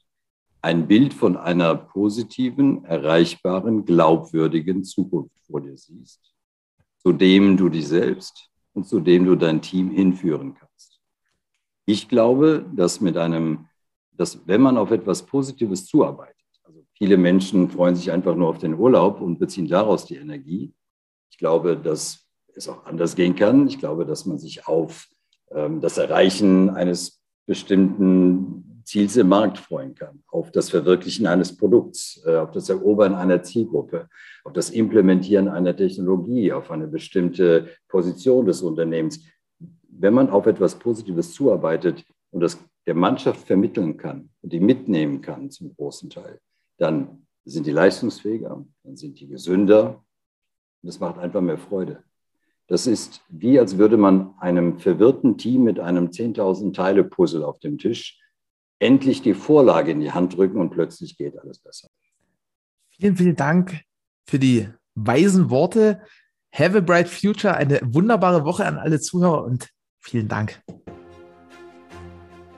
S2: ein Bild von einer positiven, erreichbaren, glaubwürdigen Zukunft vor dir siehst, zu dem du dich selbst und zu dem du dein Team hinführen kannst. Ich glaube, dass mit einem, dass wenn man auf etwas Positives zuarbeitet, also viele Menschen freuen sich einfach nur auf den Urlaub und beziehen daraus die Energie. Ich glaube, dass es auch anders gehen kann. Ich glaube, dass man sich auf ähm, das Erreichen eines bestimmten Ziels im Markt freuen kann, auf das Verwirklichen eines Produkts, äh, auf das Erobern einer Zielgruppe, auf das Implementieren einer Technologie, auf eine bestimmte Position des Unternehmens. Wenn man auf etwas Positives zuarbeitet und das der Mannschaft vermitteln kann und die mitnehmen kann zum großen Teil, dann sind die leistungsfähiger, dann sind die gesünder und es macht einfach mehr Freude. Das ist wie, als würde man einem verwirrten Team mit einem 10.000 Teile Puzzle auf dem Tisch endlich die Vorlage in die Hand drücken und plötzlich geht alles besser.
S1: Vielen, vielen Dank für die weisen Worte. Have a bright future. Eine wunderbare Woche an alle Zuhörer und vielen Dank.